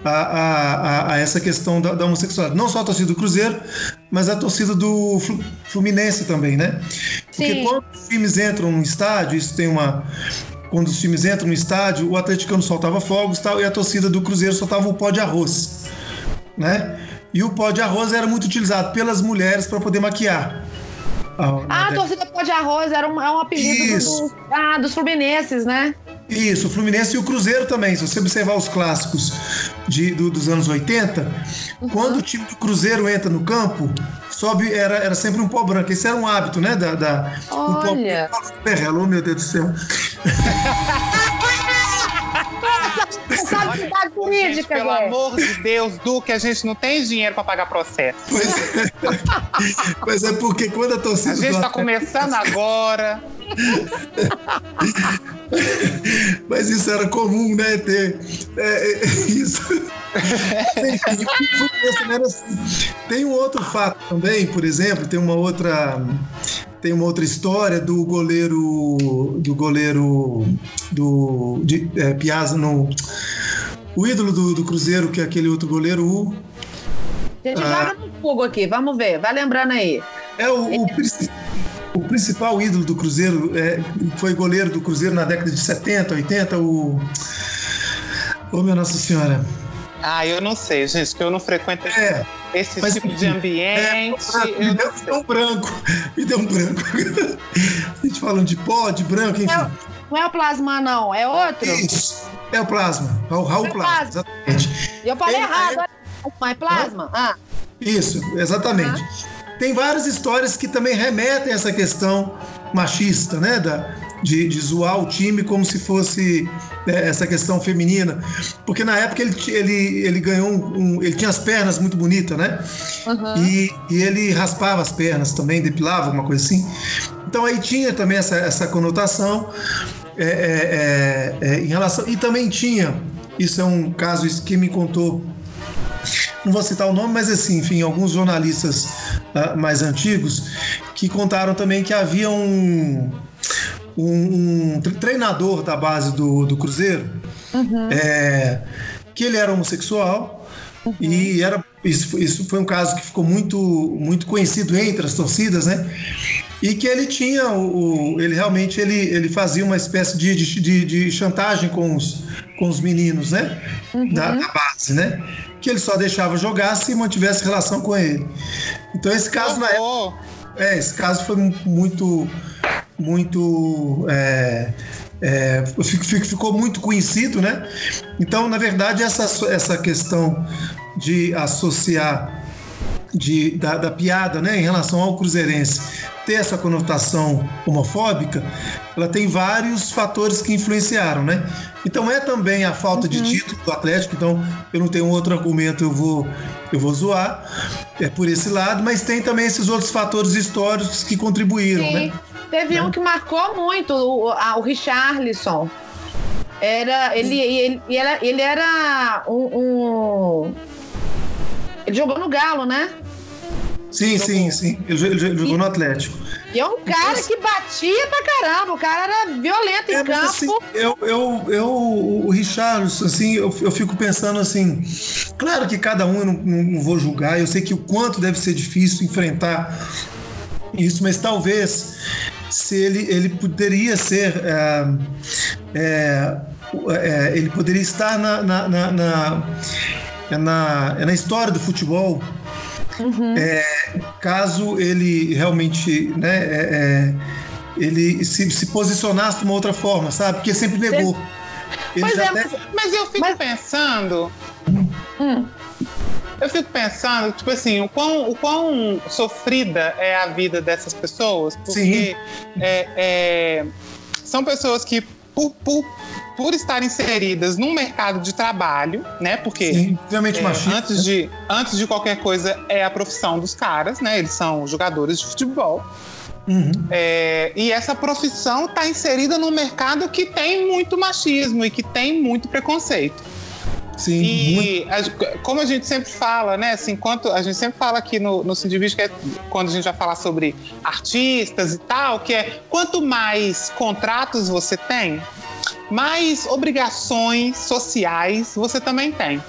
a, a, a essa questão da, da, homossexualidade. Não só a torcida do Cruzeiro, mas a torcida do Fluminense também, né? Porque Sim. quando os times entram no estádio, isso tem uma, quando os times entram no estádio, o atleticano soltava fogos tal, e a torcida do Cruzeiro soltava o pó de arroz. Né? E o pó de arroz era muito utilizado pelas mulheres para poder maquiar. Ah, a torcida pó de arroz era um, é um apelido do, ah, dos fluminenses, né? Isso, o Fluminense e o Cruzeiro também. Se você observar os clássicos de, do, dos anos 80, uhum. quando o time do Cruzeiro entra no campo, sobe, era, era sempre um pó branco. Esse era um hábito, né? Da, da, Olha. Um pó meu Deus do céu. Jurídica, gente, Pelo amor de Deus, Duque, a gente não tem dinheiro para pagar processo. Pois é. pois é, porque quando a torcida. A gente está começando agora. Mas isso era comum, né? Ter é, é, isso. tem um outro fato também, por exemplo, tem uma outra tem uma outra história do goleiro do goleiro do de, é, Piazza no o ídolo do, do Cruzeiro que é aquele outro goleiro o gente ah, joga no fogo aqui vamos ver vai lembrando aí é o, o, o principal ídolo do Cruzeiro é, foi goleiro do Cruzeiro na década de 70 80 o Ô, minha Nossa Senhora. Ah, eu não sei, gente, que eu não frequento é, esse mas, tipo de ambiente. É, me, deu, me deu um branco. Me deu um branco. A gente falando de pó, de branco, enfim. Não, não é o plasma, não, é outro? Isso, é o plasma. É o Raul é Plasma, plasma, exatamente. Eu falei errado, é... mas plasma? Ah. Isso, exatamente. Ah. Tem várias histórias que também remetem a essa questão machista, né? Da, de, de zoar o time como se fosse né, essa questão feminina. Porque na época ele, ele, ele ganhou um, um Ele tinha as pernas muito bonitas, né? Uhum. E, e ele raspava as pernas também, depilava, alguma coisa assim. Então aí tinha também essa, essa conotação é, é, é, é em relação. E também tinha, isso é um caso que me contou não vou citar o nome, mas assim, enfim, alguns jornalistas uh, mais antigos que contaram também que havia um, um, um treinador da base do, do Cruzeiro, uhum. é, que ele era homossexual uhum. e era isso, isso foi um caso que ficou muito muito conhecido entre as torcidas, né? E que ele tinha o, ele realmente ele, ele fazia uma espécie de, de, de chantagem com os, com os meninos, né? Uhum. Da, da, base, né? Que ele só deixava jogar se mantivesse relação com ele. Então esse caso na época, é, esse caso foi muito muito. É, é, ficou muito conhecido, né? Então, na verdade, essa, essa questão de associar de, da, da, piada né, em relação ao cruzeirense ter essa conotação homofóbica, ela tem vários fatores que influenciaram, né? Então é também a falta uhum. de título do Atlético, então eu não tenho outro argumento, eu vou, eu vou zoar é por esse lado, mas tem também esses outros fatores históricos que contribuíram, né? Sim. né? Teve um que marcou muito, o, o Richarlison. Era, ele, ele, ele era, ele era um, um- Ele jogou no Galo, né? Sim, sim, sim. Ele, ele jo- ele jogou no Atlético. E é um cara que batia pra caramba. O cara era violento em É, campo. assim, eu, eu, eu, o Richarlison, assim, eu, eu fico pensando assim, claro que cada um eu não, não- vou julgar, eu sei que o quanto deve ser difícil enfrentar isso, mas talvez se ele, ele poderia ser é, é, é, ele poderia estar na, na, na, na, é na, é na história do futebol é, caso ele realmente né, é, é, ele se, se posicionasse de uma outra forma, sabe? Porque sempre negou. Ele Pois é, até- mas- Mas eu fico Mas- pensando. Hum. Eu fico pensando, tipo assim, o quão, o quão sofrida é a vida dessas pessoas, porque é, é, são pessoas que, por, por, por estar inseridas num mercado de trabalho, né? Porque Sim, é, machista. antes, de, antes de qualquer coisa, é a profissão dos caras, né? Eles são jogadores de futebol. Uhum. É, e essa profissão está inserida num mercado que tem muito machismo e que tem muito preconceito. Sim. E a- como a gente sempre fala, né? Assim, enquanto a gente sempre fala aqui no, no Sindivício, que é quando a gente vai falar sobre artistas e tal, que é quanto mais contratos você tem, mais obrigações sociais você também tem.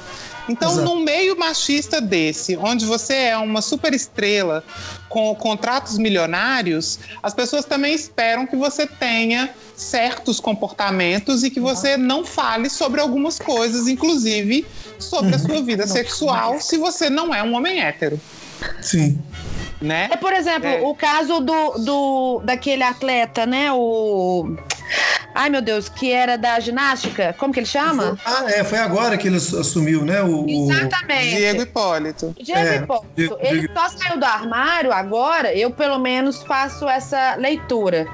Então, Exato. num meio machista desse, onde você é uma super estrela com contratos milionários, as pessoas também esperam que você tenha certos comportamentos e que você não fale sobre algumas coisas, inclusive sobre a sua vida sexual, se você não é um homem hétero, Sim. né? É, por exemplo, É. o caso do, do daquele atleta, né? O. Ai, meu Deus, que era da ginástica. Como que ele chama? Ah, é, foi agora que ele assumiu, né? O, o- Exatamente. Diego Hipólito. Diego É, Hipólito, Diego- ele Diego- só saiu do armário agora, eu pelo menos faço essa leitura.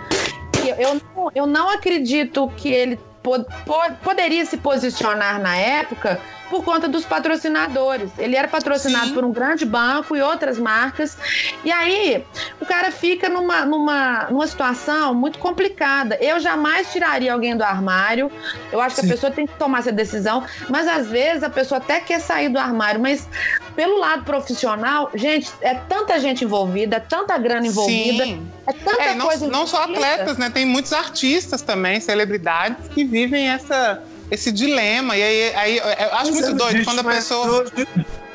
Eu, eu, não, eu não acredito que ele po- po- poderia se posicionar na época por conta dos patrocinadores. Ele era patrocinado Sim. por um grande banco e outras marcas. E aí, o cara fica numa, numa, numa situação muito complicada. Eu jamais tiraria alguém do armário. Eu acho que Sim. a pessoa tem que tomar essa decisão. Mas às vezes a pessoa até quer sair do armário, mas pelo lado profissional, gente, é tanta gente envolvida, é tanta grana envolvida, Sim. é tanta É, não, coisa não só atletas, né? Tem muitos artistas também, celebridades, que vivem essa, esse dilema. E aí, aí eu acho Mas muito é, doido gente, quando a pessoa.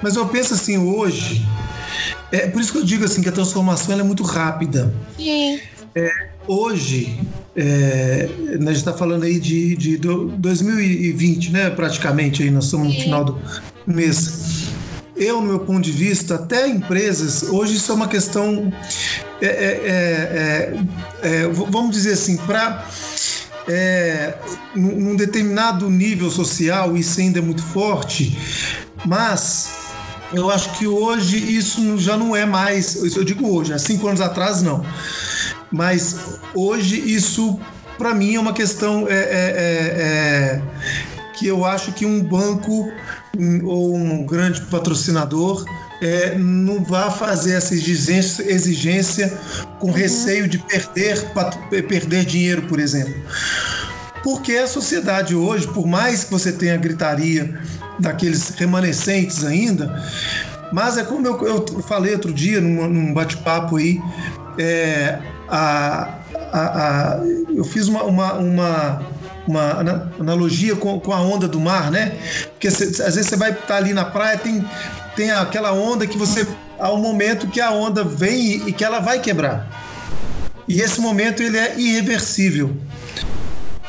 Mas eu penso assim, hoje. É por isso que eu digo assim que a transformação ela é muito rápida. Sim. Hoje, é, a gente está falando aí de, de do- 2020, né? Praticamente aí, nós estamos no final do mês. Eu, no meu ponto de vista, até empresas, hoje isso é uma questão, é, é, é, é, é, vamos dizer assim, para é, num determinado nível social, isso ainda é muito forte, mas eu acho que hoje isso já não é mais, isso eu digo hoje, há cinco anos atrás não, mas hoje isso para mim é uma questão é, é, é, é, que eu acho que um banco ou um grande patrocinador é, não vai fazer essa exigência, exigência com receio de perder, perder dinheiro, por exemplo. Porque a sociedade hoje, por mais que você tenha gritaria daqueles remanescentes ainda, mas é como eu, eu falei outro dia num, num bate-papo aí, é, a, a, a- eu fiz uma, uma, uma, uma ana- analogia com, com a onda do mar, né? Porque cê- às vezes você vai estar ali na praia, tem, tem aquela onda que você. Há um momento que a onda vem e, que ela vai quebrar. E esse momento ele é irreversível.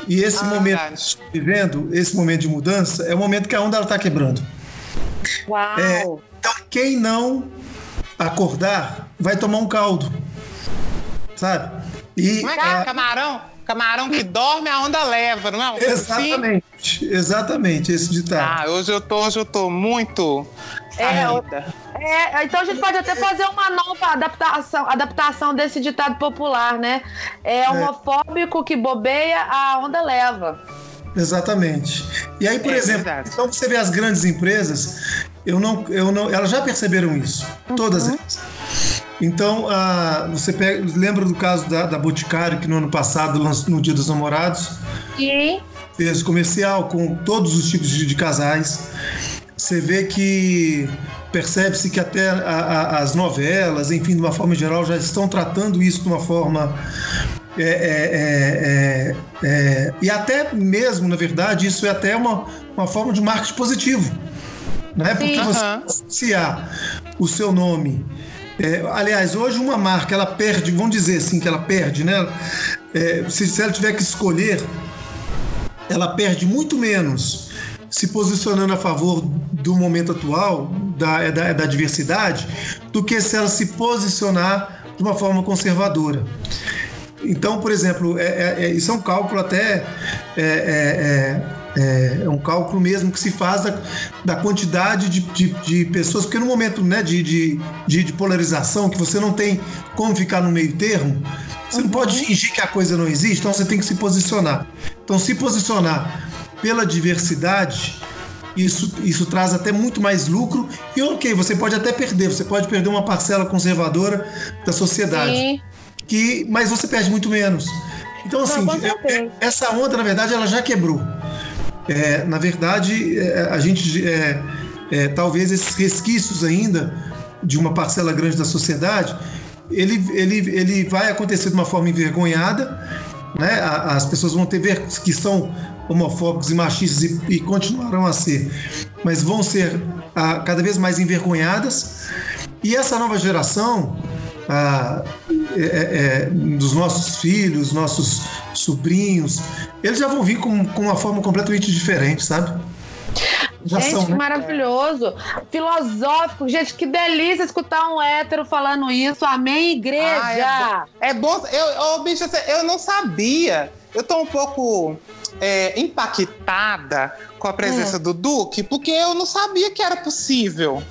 E esse Ah, momento que estamos vivendo, esse momento de mudança, é o momento que a onda está quebrando. Uau. É. Então, quem não acordar vai tomar um caldo. Sabe? E Como é que é? Camarão? Camarão que dorme, a onda leva, não é? Assim? exatamente, exatamente esse ditado. Ah, hoje eu tô, hoje eu tô muito É. É, então a gente pode até fazer uma nova adaptação, adaptação desse ditado popular, né? É homofóbico que bobeia, a onda leva. Exatamente. E aí, por É exemplo, verdade. então você vê as grandes empresas, eu não, eu não, elas já perceberam isso, todas elas. Então, ah, você pega, lembra do caso da, da Boticário, que no ano passado, lançou- no Dia dos Namorados, E fez comercial com todos os tipos de, de casais. Você vê que percebe-se que até a- a- as novelas, enfim, de uma forma geral, já estão tratando isso de uma forma. é, é, é, é, é, e até mesmo, na verdade, isso é até uma, uma forma de marketing positivo. Né? Porque Sim. você associar o seu nome. É, aliás, hoje uma marca ela perde, vamos dizer assim que ela perde, né? É, se, se ela tiver que escolher ela perde muito menos se posicionando a favor do momento atual, da, é da, é da diversidade, do que se ela se posicionar de uma forma conservadora. Então, por exemplo, é, é- é- isso é um cálculo até. É, é- é- um cálculo mesmo que se faz da, da quantidade de, de- de pessoas, porque no momento né, de, de, de- polarização, que você não tem como ficar no meio termo, você não pode fingir que a coisa não existe, então você tem que se posicionar. Então, se posicionar pela diversidade, isso, isso traz até muito mais lucro. E ok, você pode até perder, você pode perder uma parcela conservadora da sociedade sim. que mas você perde muito menos. Então assim, com é- é- essa onda na verdade ela já quebrou. É, na verdade, é, a gente é, é, talvez esses resquícios ainda de uma parcela grande da sociedade, ele, ele, ele vai acontecer de uma forma envergonhada, né? A- As pessoas vão ter ver que são homofóbicos e machistas e, e continuarão a ser, mas vão ser ah, cada vez mais envergonhadas. E essa nova geração ah, é- é- é, dos nossos filhos, nossos sobrinhos, eles já vão vir com, com uma forma completamente diferente, sabe? Já Gente, são, que né? maravilhoso. Filosófico. Gente, que delícia escutar um hétero falando isso. Amém, igreja. Ah, É bom. Eu, ô, bicho, eu não sabia. Eu tô um pouco é, impactada com a presença Hum. do Duque, porque eu não sabia que era possível.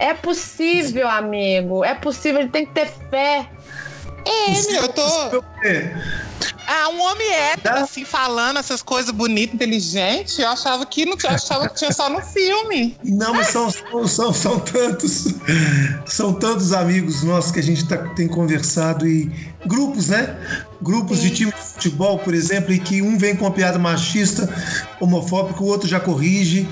É possível, amigo. É possível. Ele tem que ter fé. É, meu, eu tô. Ah, um homem hétero, assim, falando essas coisas bonitas, inteligentes. Eu achava que não eu achava que tinha só no filme. Não, mas são, são, são, são tantos, são tantos amigos nossos que a gente tá- tem conversado e grupos, né? Grupos de time de futebol, por exemplo, e que um vem com uma piada machista, homofóbica, o outro já corrige,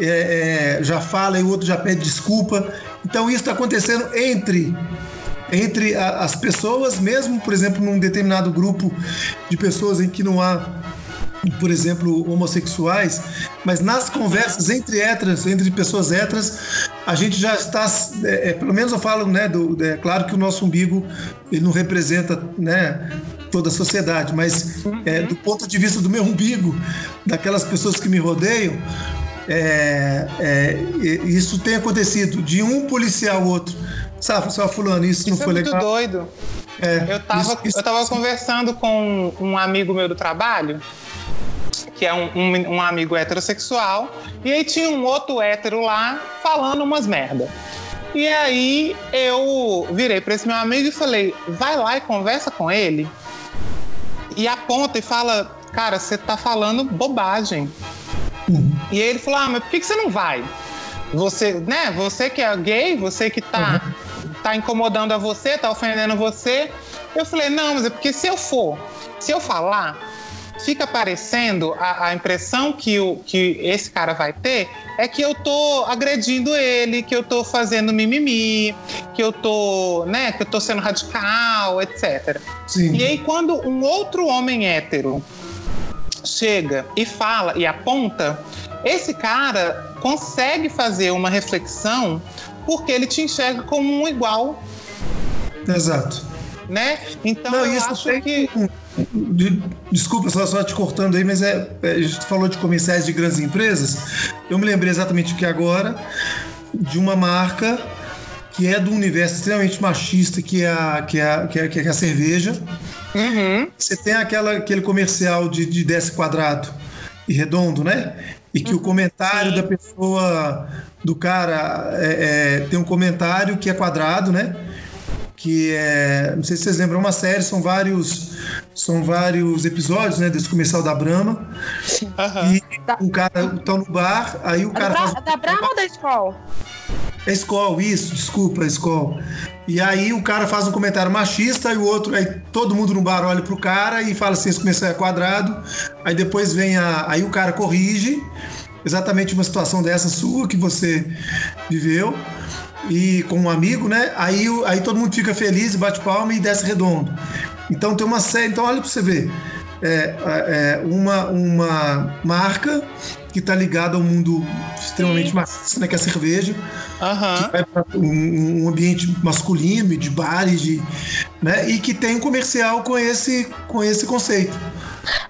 é, é, já fala e o outro já pede desculpa. Então isso está acontecendo entre entre a- as pessoas, mesmo, por exemplo, num determinado grupo de pessoas em que não há por exemplo, homossexuais, mas nas conversas entre héteras, entre pessoas héteras, a gente já está, é, é, pelo menos eu falo, né, do, é claro que o nosso umbigo ele não representa, né, toda a sociedade, mas é, do ponto de vista do meu umbigo, daquelas pessoas que me rodeiam, é, é, isso tem acontecido de um policial ao outro. Sabe, só fulano, isso, não Isso é foi muito legal. doido. É, Eu tava, isso- isso- eu tava conversando com um amigo meu do trabalho, que é um, um, um amigo heterossexual, e aí tinha um outro hétero lá falando umas merda. E aí eu virei pra esse meu amigo e falei: vai lá e conversa com ele. E aponta e fala: cara, você tá falando bobagem. E aí ele falou: ah, mas por que, que você não vai? Você, né? Você que é gay, você que tá, tá incomodando a você, tá ofendendo você. Eu falei, não, mas é porque se eu for, se eu falar, fica parecendo a, a impressão que, o, que esse cara vai ter é que eu tô agredindo ele, que eu tô fazendo mimimi, que eu tô, né, que eu tô sendo radical, etc. Sim. E aí, quando um outro homem hétero chega e fala e aponta, esse cara consegue fazer uma reflexão porque ele te enxerga como um igual, Exato. né? Então Não, eu acho tem que De- Desculpa só, só te cortando aí, mas é, é, a gente falou de comerciais de grandes empresas. Eu me lembrei exatamente que agora de uma marca que é do universo extremamente machista, que é a, que é a, que é, que é a cerveja. Uhum. Você tem aquela, aquele comercial de, de 10 quadrado e redondo, né? E que o comentário da pessoa, do cara, é- é, tem um comentário que é quadrado, né? Que é. Não sei se vocês lembram, é uma série, são vários. São vários episódios, né? Desse comercial da Brahma. Aham. E o cara tá no bar, aí o É da, cara faz. Bra da Brahma ou da Skol? É escola, isso, desculpa, é escola. E aí o cara faz um comentário machista e o outro, aí todo mundo no bar olha pro cara e fala assim, esse começou é quadrado. Aí depois vem a. Aí o cara corrige exatamente uma situação dessa sua que você viveu e com um amigo, né? Aí, aí todo mundo fica feliz, bate palma e desce redondo. Então tem uma série. Então olha para você ver. É, é, uma, uma marca que está ligada ao mundo extremamente machista, né, que é a cerveja, Aham. que vai para um, um ambiente masculino, de bares, de, né, e que tem um comercial com esse, com esse conceito.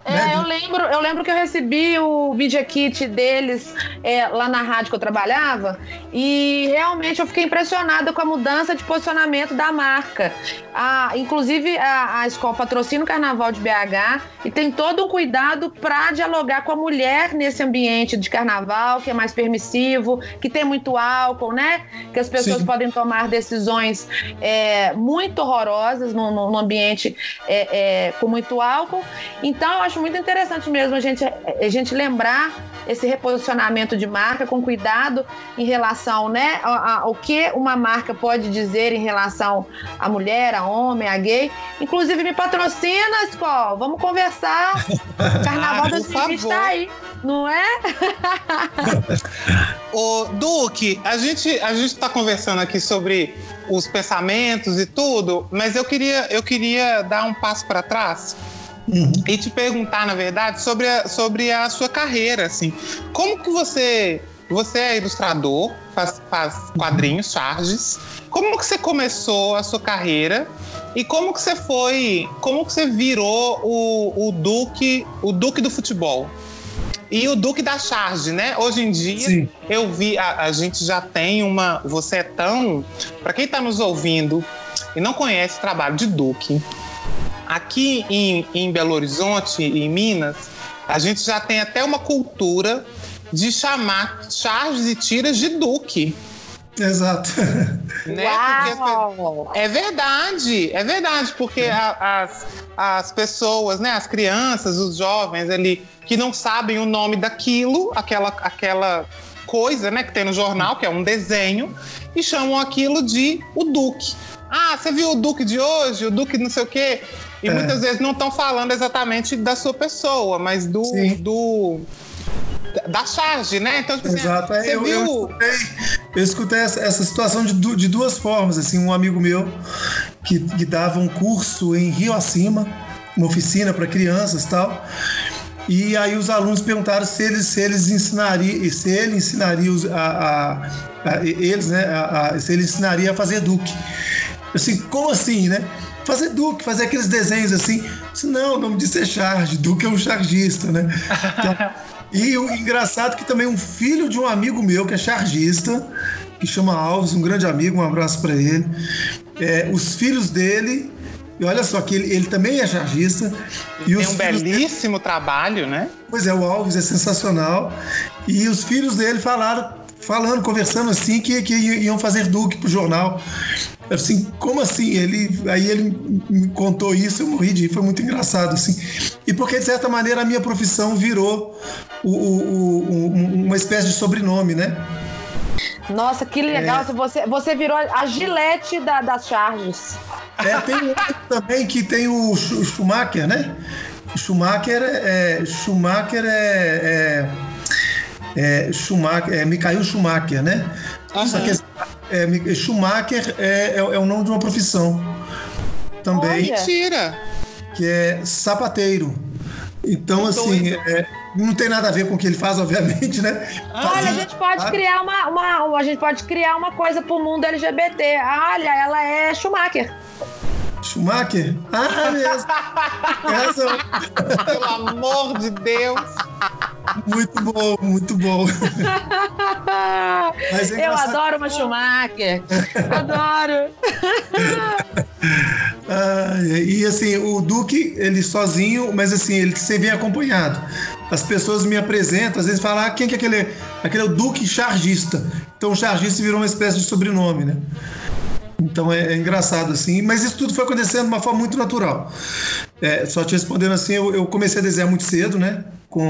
Né? É, eu lembro, eu lembro que eu recebi o Media Kit deles é, lá na rádio que eu trabalhava e realmente eu fiquei impressionada com a mudança de posicionamento da marca. A, inclusive, a, a escola patrocina o Carnaval de BH e tem todo um cuidado para dialogar com a mulher nesse ambiente de carnaval, que é mais permissivo, que tem muito álcool, né? Que as pessoas Sim. podem tomar decisões é, muito horrorosas no, no ambiente é, é, com muito álcool. Então, eu acho muito interessante mesmo a gente, a gente lembrar esse reposicionamento de marca com cuidado em relação né, ao que uma marca pode dizer em relação à mulher, a homem, a gay. Inclusive, me patrocina, Skol. Vamos conversar. Carnaval Ah, por 2020 favor. tá aí, não é? Ô, Duque, a gente a gente está conversando aqui sobre os pensamentos e tudo, mas eu queria eu queria dar um passo para trás e te perguntar, na verdade, sobre a, sobre a sua carreira, assim. Como que você você é ilustrador, faz, faz quadrinhos, charges. Como que você começou a sua carreira e como que você foi, como que você virou o, o Duque, o Duque do futebol? E o Duque da Charge, né? Hoje em dia, Sim. eu vi, a, a gente já tem uma. Você é tão. Para quem tá nos ouvindo e não conhece o trabalho de Duque, aqui em, em Belo Horizonte, em Minas, a gente já tem até uma cultura de chamar charges e tiras de Duque. Exato. Né? Porque é verdade, é verdade, porque a- as, as pessoas, né, as crianças, os jovens ali, que não sabem o nome daquilo, aquela, aquela coisa, né, que tem no jornal, que é um desenho, e chamam aquilo de o Duque. Ah, você viu o Duque de hoje, o Duque não sei o quê? E É. muitas vezes não estão falando exatamente da sua pessoa, mas do. Sim. do da charge, né? Então, tipo assim, Exato. É, você eu, viu. eu escutei, eu escutei essa, essa situação de, de duas formas. Assim, um amigo meu que, que dava um curso em Rio Acima, uma oficina para crianças e tal. E aí os alunos perguntaram se eles, se eles ensinariam, se ele ensinaria a, a- a- eles, né? a- se ele ensinaria a fazer duque. Assim, como assim, né? Fazer duque, fazer aqueles desenhos assim. Disse, não, o nome disso é charge. Duque é um chargista, né? Então, e o engraçado é que também um filho de um amigo meu que é chargista, que chama Alves, um grande amigo, um abraço para ele. É, os filhos dele, e olha só que ele, ele também é chargista. E Tem um filhos dele- belíssimo trabalho, né? Pois é, o Alves é sensacional. E os filhos dele falaram, falando, conversando assim, que, que iam fazer Duque pro jornal. Assim, como assim? Ele, aí ele me contou isso, eu morri de rir, foi muito engraçado, assim. E porque, de certa maneira, a minha profissão virou o- o- o- um- uma espécie de sobrenome, né? Nossa, que legal. É. Você, você virou a gilete da, das charges. É, tem outro também que tem o Schu- Schumacher, né? O Schumacher é. Schumacher é. é, é Schumacher, é Michael Schumacher, né? Só que é, Schumacher é, é, é o nome de uma profissão também. Mentira! que é sapateiro. Então, Que assim, é, não tem nada a ver com o que ele faz, obviamente, né? Olha, a gente pode Ah, criar uma, uma- a gente pode criar uma coisa pro mundo LGBT. Olha, ela é Schumacher. Schumacher? Ah, mesmo. Tem razão. Pelo amor de Deus! Muito bom, muito bom. Mas é Eu adoro uma Schumacher. Adoro. Ah, e assim, o Duque, ele sozinho, mas assim, ele sempre vem acompanhado. As pessoas me apresentam, às vezes falam, ah, quem que é aquele? Aquele é o Duque Chargista. Então o Chargista virou uma espécie de sobrenome, né? Então é, é engraçado assim, mas isso tudo foi acontecendo de uma forma muito natural. É, só te respondendo assim, eu, eu comecei a desenhar muito cedo, né? Com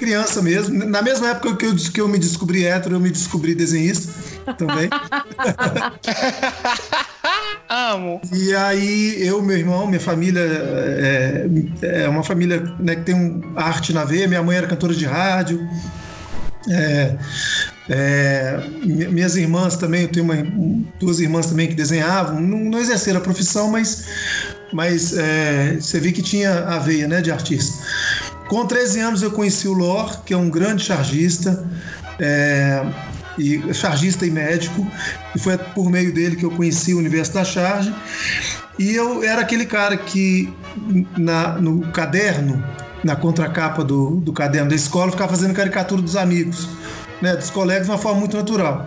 criança mesmo. Na mesma época que eu, que eu me descobri hétero, eu me descobri desenhista. também. Amo. E aí, eu, meu irmão, minha família é, é uma família né, que tem um arte na veia. Minha mãe era cantora de rádio. É, é, minhas irmãs também, eu tenho uma, duas irmãs também que desenhavam, não, não exerceram a profissão, mas, mas é, você vê que tinha a veia né, de artista. Com 13 anos eu conheci o Lor, que é um grande chargista, é, e, chargista e médico, e foi por meio dele que eu conheci o universo da charge. E eu era aquele cara que na, no caderno, na contracapa do, do caderno da escola, ficava fazendo caricatura dos amigos, né, dos colegas de uma forma muito natural.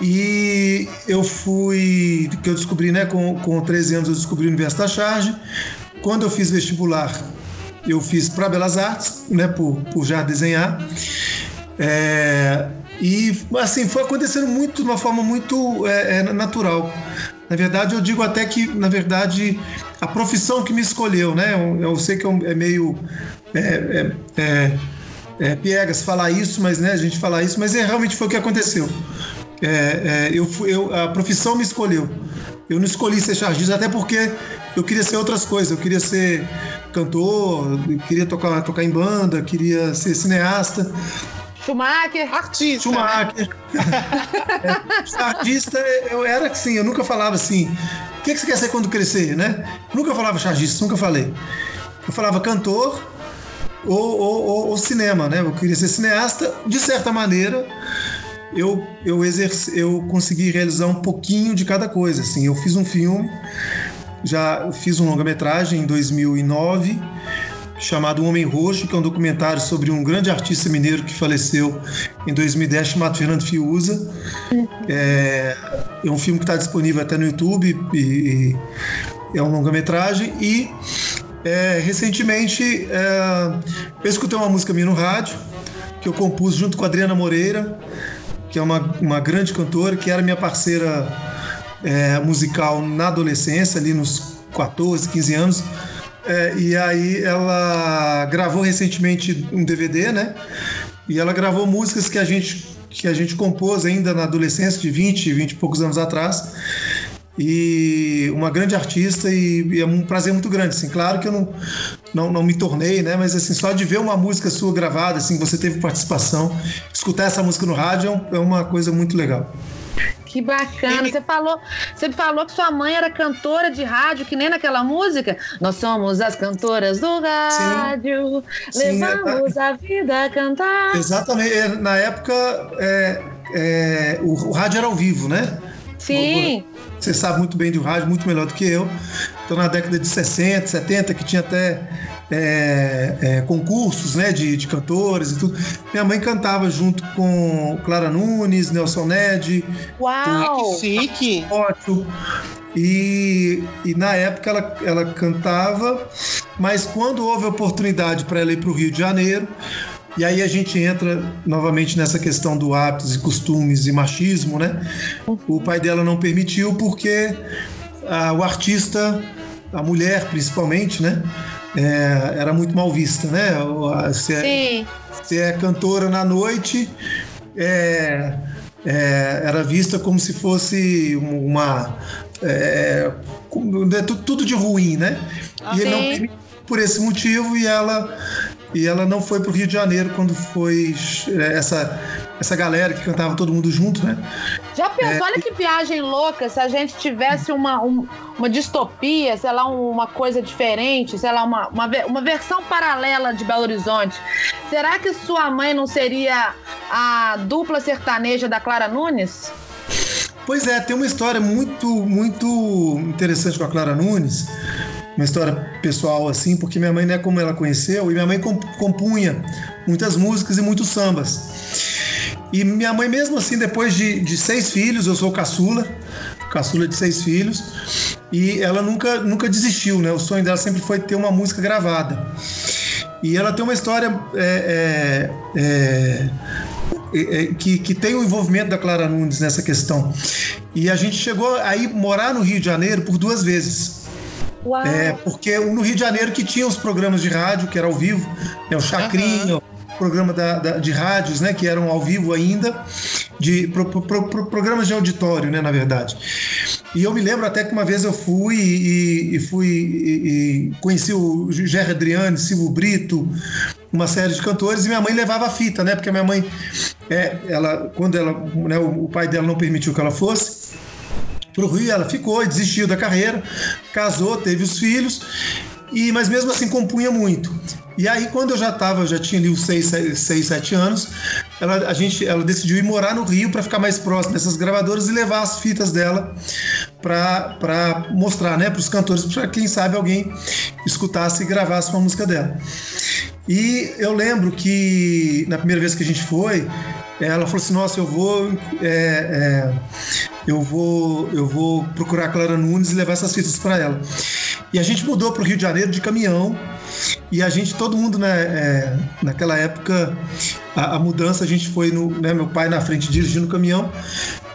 E eu fui, que eu descobri, né, com, com 13 anos eu descobri o universo da charge. Quando eu fiz vestibular, eu fiz para Belas Artes, né, por, por já desenhar. É, e assim, foi acontecendo muito de uma forma muito é, é, natural. Na verdade, eu digo até que, na verdade, a profissão que me escolheu, né? Eu, eu sei que é meio é, é, é, é, piegas falar isso, mas né, a gente falar isso, mas é, realmente foi o que aconteceu. É, é, eu, eu, a profissão me escolheu. Eu não escolhi ser chargista, até porque eu queria ser outras coisas. Eu queria ser cantor, queria tocar, tocar em banda, queria ser cineasta. Schumacher. Artista. Schumacher. é, chargista, eu era assim, eu nunca falava assim, o que, que você quer ser quando crescer, né? Nunca falava chargista, nunca falei. Eu falava cantor ou, ou, ou, ou cinema, né? Eu queria ser cineasta, de certa maneira. Eu, eu, exerci, eu consegui realizar um pouquinho de cada coisa. Assim, eu fiz um filme, já fiz um longa-metragem em 2009 chamado O Homem Roxo, que é um documentário sobre um grande artista mineiro que faleceu em 2010, chamado Fernando Fiuza. É, é um filme que está disponível até no YouTube e, e é um longa-metragem. E é, recentemente é, eu escutei uma música minha no rádio que eu compus junto com a Adriana Moreira, que é uma, uma grande cantora, que era minha parceira é, musical na adolescência, ali nos 14, 15 anos. É, e aí ela gravou recentemente um DVD, né? E ela gravou músicas que a gente que a gente compôs ainda na adolescência, de 20, 20 e poucos anos atrás. E uma grande artista e, e, é um prazer muito grande, assim. Claro que eu não, não, não me tornei, né? Mas assim, só de ver uma música sua gravada, assim, você teve participação, escutar essa música no rádio é, é uma coisa muito legal. Que bacana. Você falou, você falou que sua mãe era cantora de rádio, que nem naquela música. Nós somos as cantoras do rádio, Sim. levamos Sim, é, a vida a cantar. Exatamente. É, na época, é, é, o, o, rádio era ao vivo, né? Sim. Você sabe muito bem do rádio, muito melhor do que eu. Então, na década de 60, 70, que tinha até é, é, concursos né, de, de cantores e tudo. Minha mãe cantava junto com Clara Nunes, Nelson Ned. Uau! Que chique! Ótimo. E, e na época ela, ela cantava, mas quando houve oportunidade para ela ir para o Rio de Janeiro, e aí a gente entra novamente nessa questão do hábitos e costumes e machismo, né? O pai dela não permitiu porque a, o artista, a mulher principalmente, né? é, era muito mal vista, né? Se é, se é cantora na noite, é, é, era vista como se fosse uma. É, é tudo de ruim, né? E ele não por esse motivo e ela e ela não foi para o Rio de Janeiro quando foi é, essa essa galera que cantava todo mundo junto, né? Já pensou, é, olha que viagem louca, se a gente tivesse uma, um, uma distopia, sei lá, uma coisa diferente, sei lá, uma, uma, uma versão paralela de Belo Horizonte. Será que sua mãe não seria a dupla sertaneja da Clara Nunes? Pois é, tem uma história muito, muito interessante com a Clara Nunes, uma história pessoal assim, porque minha mãe não é como ela conheceu, e minha mãe compunha muitas músicas e muitos sambas. E minha mãe, mesmo assim, depois de, de seis filhos, eu sou caçula, caçula de seis filhos, e ela nunca, nunca desistiu, né? O sonho dela sempre foi ter uma música gravada. E ela tem uma história é, é, é, é, é que, que tem o envolvimento da Clara Nunes nessa questão. E a gente chegou a ir morar no Rio de Janeiro por duas vezes. Uau. É, porque no Rio de Janeiro que tinha os programas de rádio, que era ao vivo, né, o Chacrinho, uhum programa da, da, de rádios, né, que eram ao vivo ainda, de pro, pro, pro, programas de auditório, né, na verdade. E eu me lembro até que uma vez eu fui e, e fui e, e conheci o Gerry Adriane, Silvio Brito, uma série de cantores e minha mãe levava a fita, né? Porque a minha mãe, é, ela, quando ela, né, o pai dela não permitiu que ela fosse para o Rio, ela ficou, desistiu da carreira, casou, teve os filhos e mas mesmo assim compunha muito. E aí, quando eu já estava, já tinha ali uns 6, 6 7 anos, ela, a gente, ela decidiu ir morar no Rio para ficar mais próxima dessas gravadoras e levar as fitas dela para mostrar né, para os cantores, para quem sabe alguém escutasse e gravasse uma música dela. E eu lembro que na primeira vez que a gente foi, ela falou assim: Nossa, eu vou, é, é, eu vou, eu vou procurar a Clara Nunes e levar essas fitas para ela. E a gente mudou para o Rio de Janeiro de caminhão. E a gente, todo mundo, né, é, naquela época, a, a, mudança, a gente foi no, né, meu pai na frente dirigindo o caminhão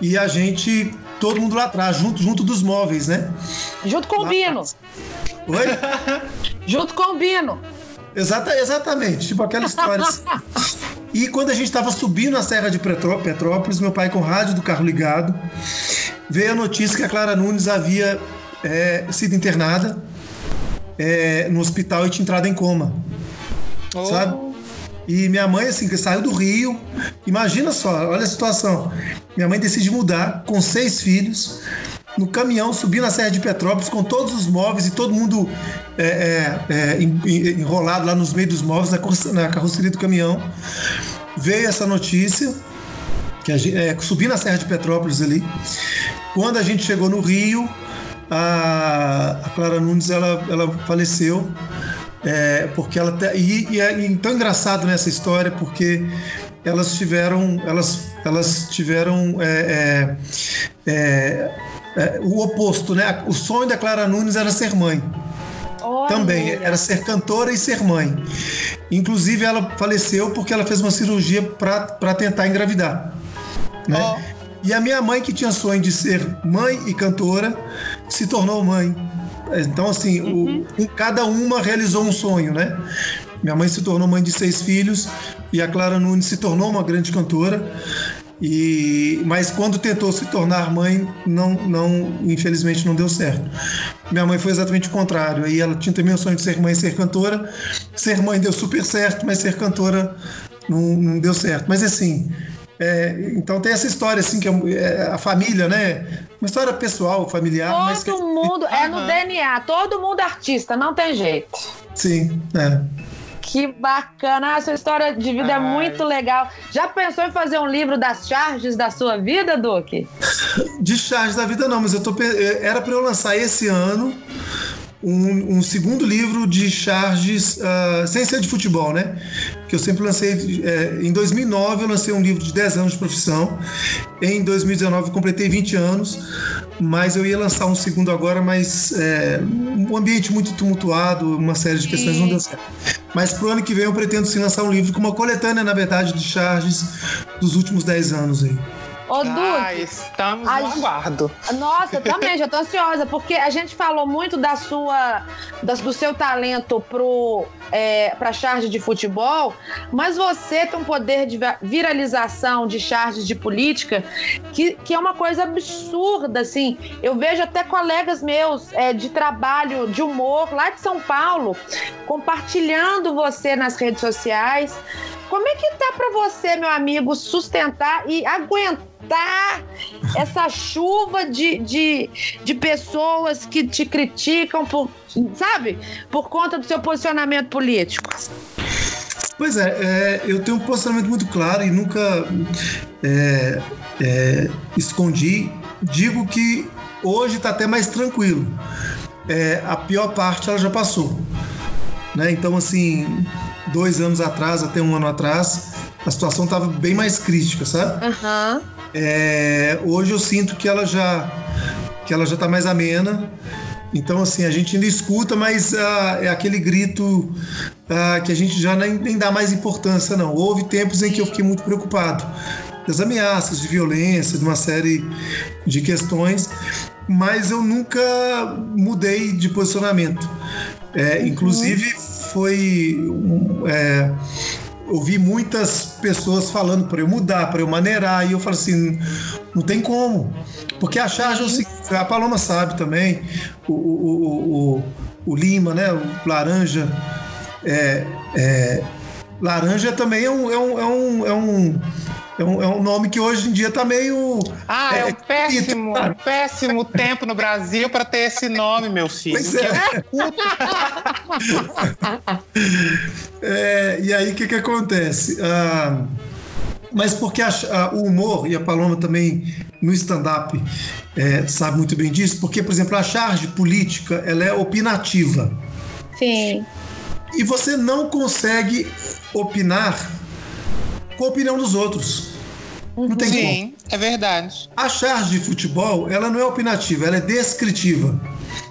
e a gente, todo mundo lá atrás, junto, junto dos móveis, né? Junto com lá o Bino. Oi? junto com o Bino. Exata, exatamente, tipo aquela história. e quando a gente estava subindo a Serra de Petrópolis, meu pai com o rádio do carro ligado, veio a notícia que a Clara Nunes havia é, sido internada é, no hospital e tinha entrado em coma. Oh. Sabe? E minha mãe, assim, que saiu do Rio. Imagina só, olha a situação. Minha mãe decide mudar com seis filhos, no caminhão, subir na Serra de Petrópolis com todos os móveis e todo mundo é, é, é enrolado lá nos meios dos móveis, na carroceria do caminhão. Veio essa notícia, que a gente, é, subir na Serra de Petrópolis ali. Quando a gente chegou no Rio, a, a Clara Nunes ela, ela faleceu é, porque ela e, e é tão engraçado nessa história porque elas tiveram elas elas tiveram é, é, é, o oposto né o sonho da Clara Nunes era ser mãe Olha. também era ser cantora e ser mãe inclusive ela faleceu porque ela fez uma cirurgia para tentar engravidar né? Oh. E a minha mãe, que tinha sonho de ser mãe e cantora, se tornou mãe. Então, assim, uhum. o, cada uma realizou um sonho, né? Minha mãe se tornou mãe de seis filhos e a Clara Nunes se tornou uma grande cantora. E mas quando tentou se tornar mãe, não, não, infelizmente não deu certo. Minha mãe foi exatamente o contrário. Aí ela tinha também o sonho de ser mãe e ser cantora. Ser mãe deu super certo, mas ser cantora não, não deu certo. Mas assim, é, então tem essa história, assim, que é, é, a família, né? Uma história pessoal, familiar. Todo mas que... mundo, é no DNA, todo mundo artista, não tem jeito. Sim, é. Que bacana, a sua história de vida Ai. é muito legal. Já pensou em fazer um livro das charges da sua vida, Duque? De charges da vida não, mas eu tô era para eu lançar esse ano um, um, segundo livro de charges, uh, sem ser de futebol, né? Que eu sempre lancei. É, em 2009 eu lancei um livro de 10 anos de profissão. Em 2019 eu completei 20 anos, mas eu ia lançar um segundo agora, mas é, um ambiente muito tumultuado, uma série de questões não deu certo. Mas pro ano que vem eu pretendo sim lançar um livro com uma coletânea, na verdade, de charges dos últimos 10 anos aí. Ô, Duque. Ah, estamos a... no aguardo. Nossa, também, já tô ansiosa, porque a gente falou muito da sua, do seu talento pro, é, pra charge de futebol, mas você tem um poder de viralização de charges de política que, que é uma coisa absurda, assim. Eu vejo até colegas meus é, de trabalho, de humor, lá de São Paulo, compartilhando você nas redes sociais. Como é que tá para você, meu amigo, sustentar e aguentar essa chuva de, de, de pessoas que te criticam por, sabe, por conta do seu posicionamento político? Pois é, é eu tenho um posicionamento muito claro e nunca é, é, escondi. Digo que hoje está até mais tranquilo. É, a pior parte ela já passou. Né? Então, assim, dois anos atrás, até um ano atrás, a situação estava bem mais crítica, sabe? Uhum. É, hoje eu sinto que ela já que ela já está mais amena. Então, assim, a gente ainda escuta, mas ah, é aquele grito ah, que a gente já nem, nem dá mais importância, não. Houve tempos em que eu fiquei muito preocupado das ameaças de violência, de uma série de questões, mas eu nunca mudei de posicionamento. É, inclusive, foi é, ouvi muitas pessoas falando para eu mudar, para eu maneirar, e eu falo assim, não tem como. Porque a charge é o seguinte, a Paloma sabe também, o, o, o, o, Lima, né? O Laranja. É, é, laranja também é um, é um, é um, é um é um, é um nome que hoje em dia tá meio. Ah, é, é um péssimo, um péssimo tempo no Brasil para ter esse nome, meu filho. Pois é. é. e aí o que, que acontece? Ah, mas porque a, a, o humor, e a Paloma também no stand-up é, sabe muito bem disso, porque, por exemplo, a charge política ela é opinativa. Sim. E você não consegue opinar com a opinião dos outros. Não tem Sim, como. é verdade. A charge de futebol, ela não é opinativa, ela é descritiva.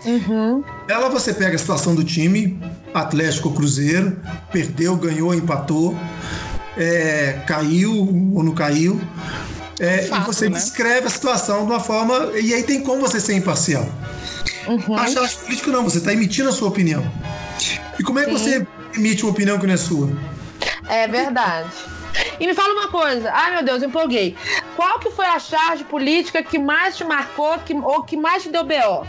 Uhum. Ela você pega a situação do time, Atlético Cruzeiro, perdeu, ganhou, empatou, é, caiu ou não caiu. É, Fato, e você né? descreve a situação de uma forma. E aí tem como você ser imparcial. Uhum. A charge política não, você está emitindo a sua opinião. E como é que Sim. você emite uma opinião que não é sua? É verdade. E me fala uma coisa, ai meu Deus, empolguei. Qual que foi a charge política que mais te marcou que, ou que mais te deu BO?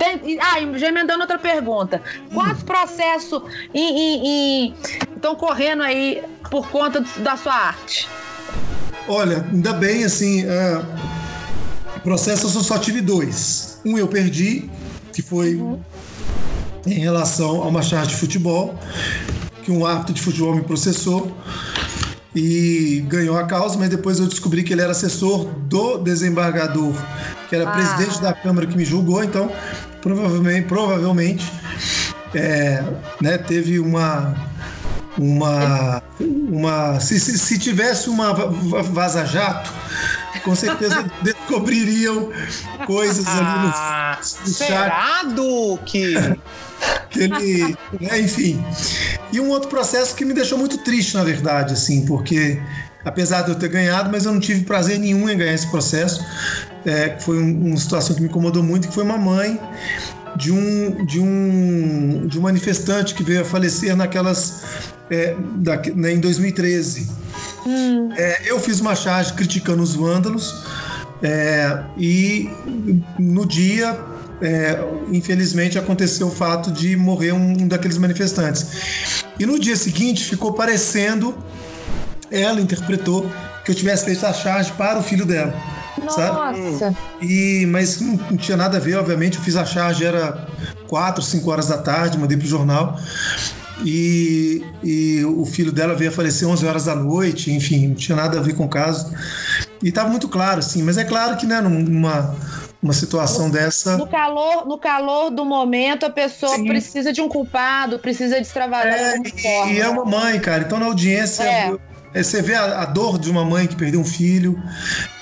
Tem, ah, já emendando outra pergunta. Quantos processos estão correndo aí por conta da sua arte? Olha, ainda bem, assim, uh, processo eu só tive dois. Um eu perdi, que foi uhum. em relação a uma charge de futebol, que um árbitro de futebol me processou e ganhou a causa, mas depois eu descobri que ele era assessor do desembargador, que era ah. presidente da Câmara que me julgou, então provavelmente, provavelmente é, né, teve uma uma uma se, se, se tivesse uma vaza jato com certeza descobririam coisas ali no, no ah, Será, Duque? que ele, né, enfim. E um outro processo que me deixou muito triste, na verdade, assim, porque apesar de eu ter ganhado, mas eu não tive prazer nenhum em ganhar esse processo. É, foi um, uma situação que me incomodou muito, que foi uma mãe de um de um de um manifestante que veio a falecer naquelas é, da, né, em 2013. Hum. É, eu fiz uma charge criticando os vândalos é, e no dia é, infelizmente aconteceu o fato de morrer um daqueles manifestantes. E no dia seguinte ficou parecendo, ela interpretou que eu tivesse feito a charge para o filho dela. Nossa! Sabe? E, mas não, não, tinha nada a ver, obviamente. Eu fiz a charge, era 4, 5 horas da tarde, mandei pro jornal. E, e o filho dela veio a falecer 11 horas da noite, enfim, não tinha nada a ver com o caso. E estava muito claro, assim, mas é claro que, né, numa uma situação no, dessa. No calor, no calor do momento, a pessoa Sim. precisa de um culpado, precisa de extravagância. É, e, e, é uma mãe, cara. Então na audiência. É. É, você vê a, a, dor de uma mãe que perdeu um filho,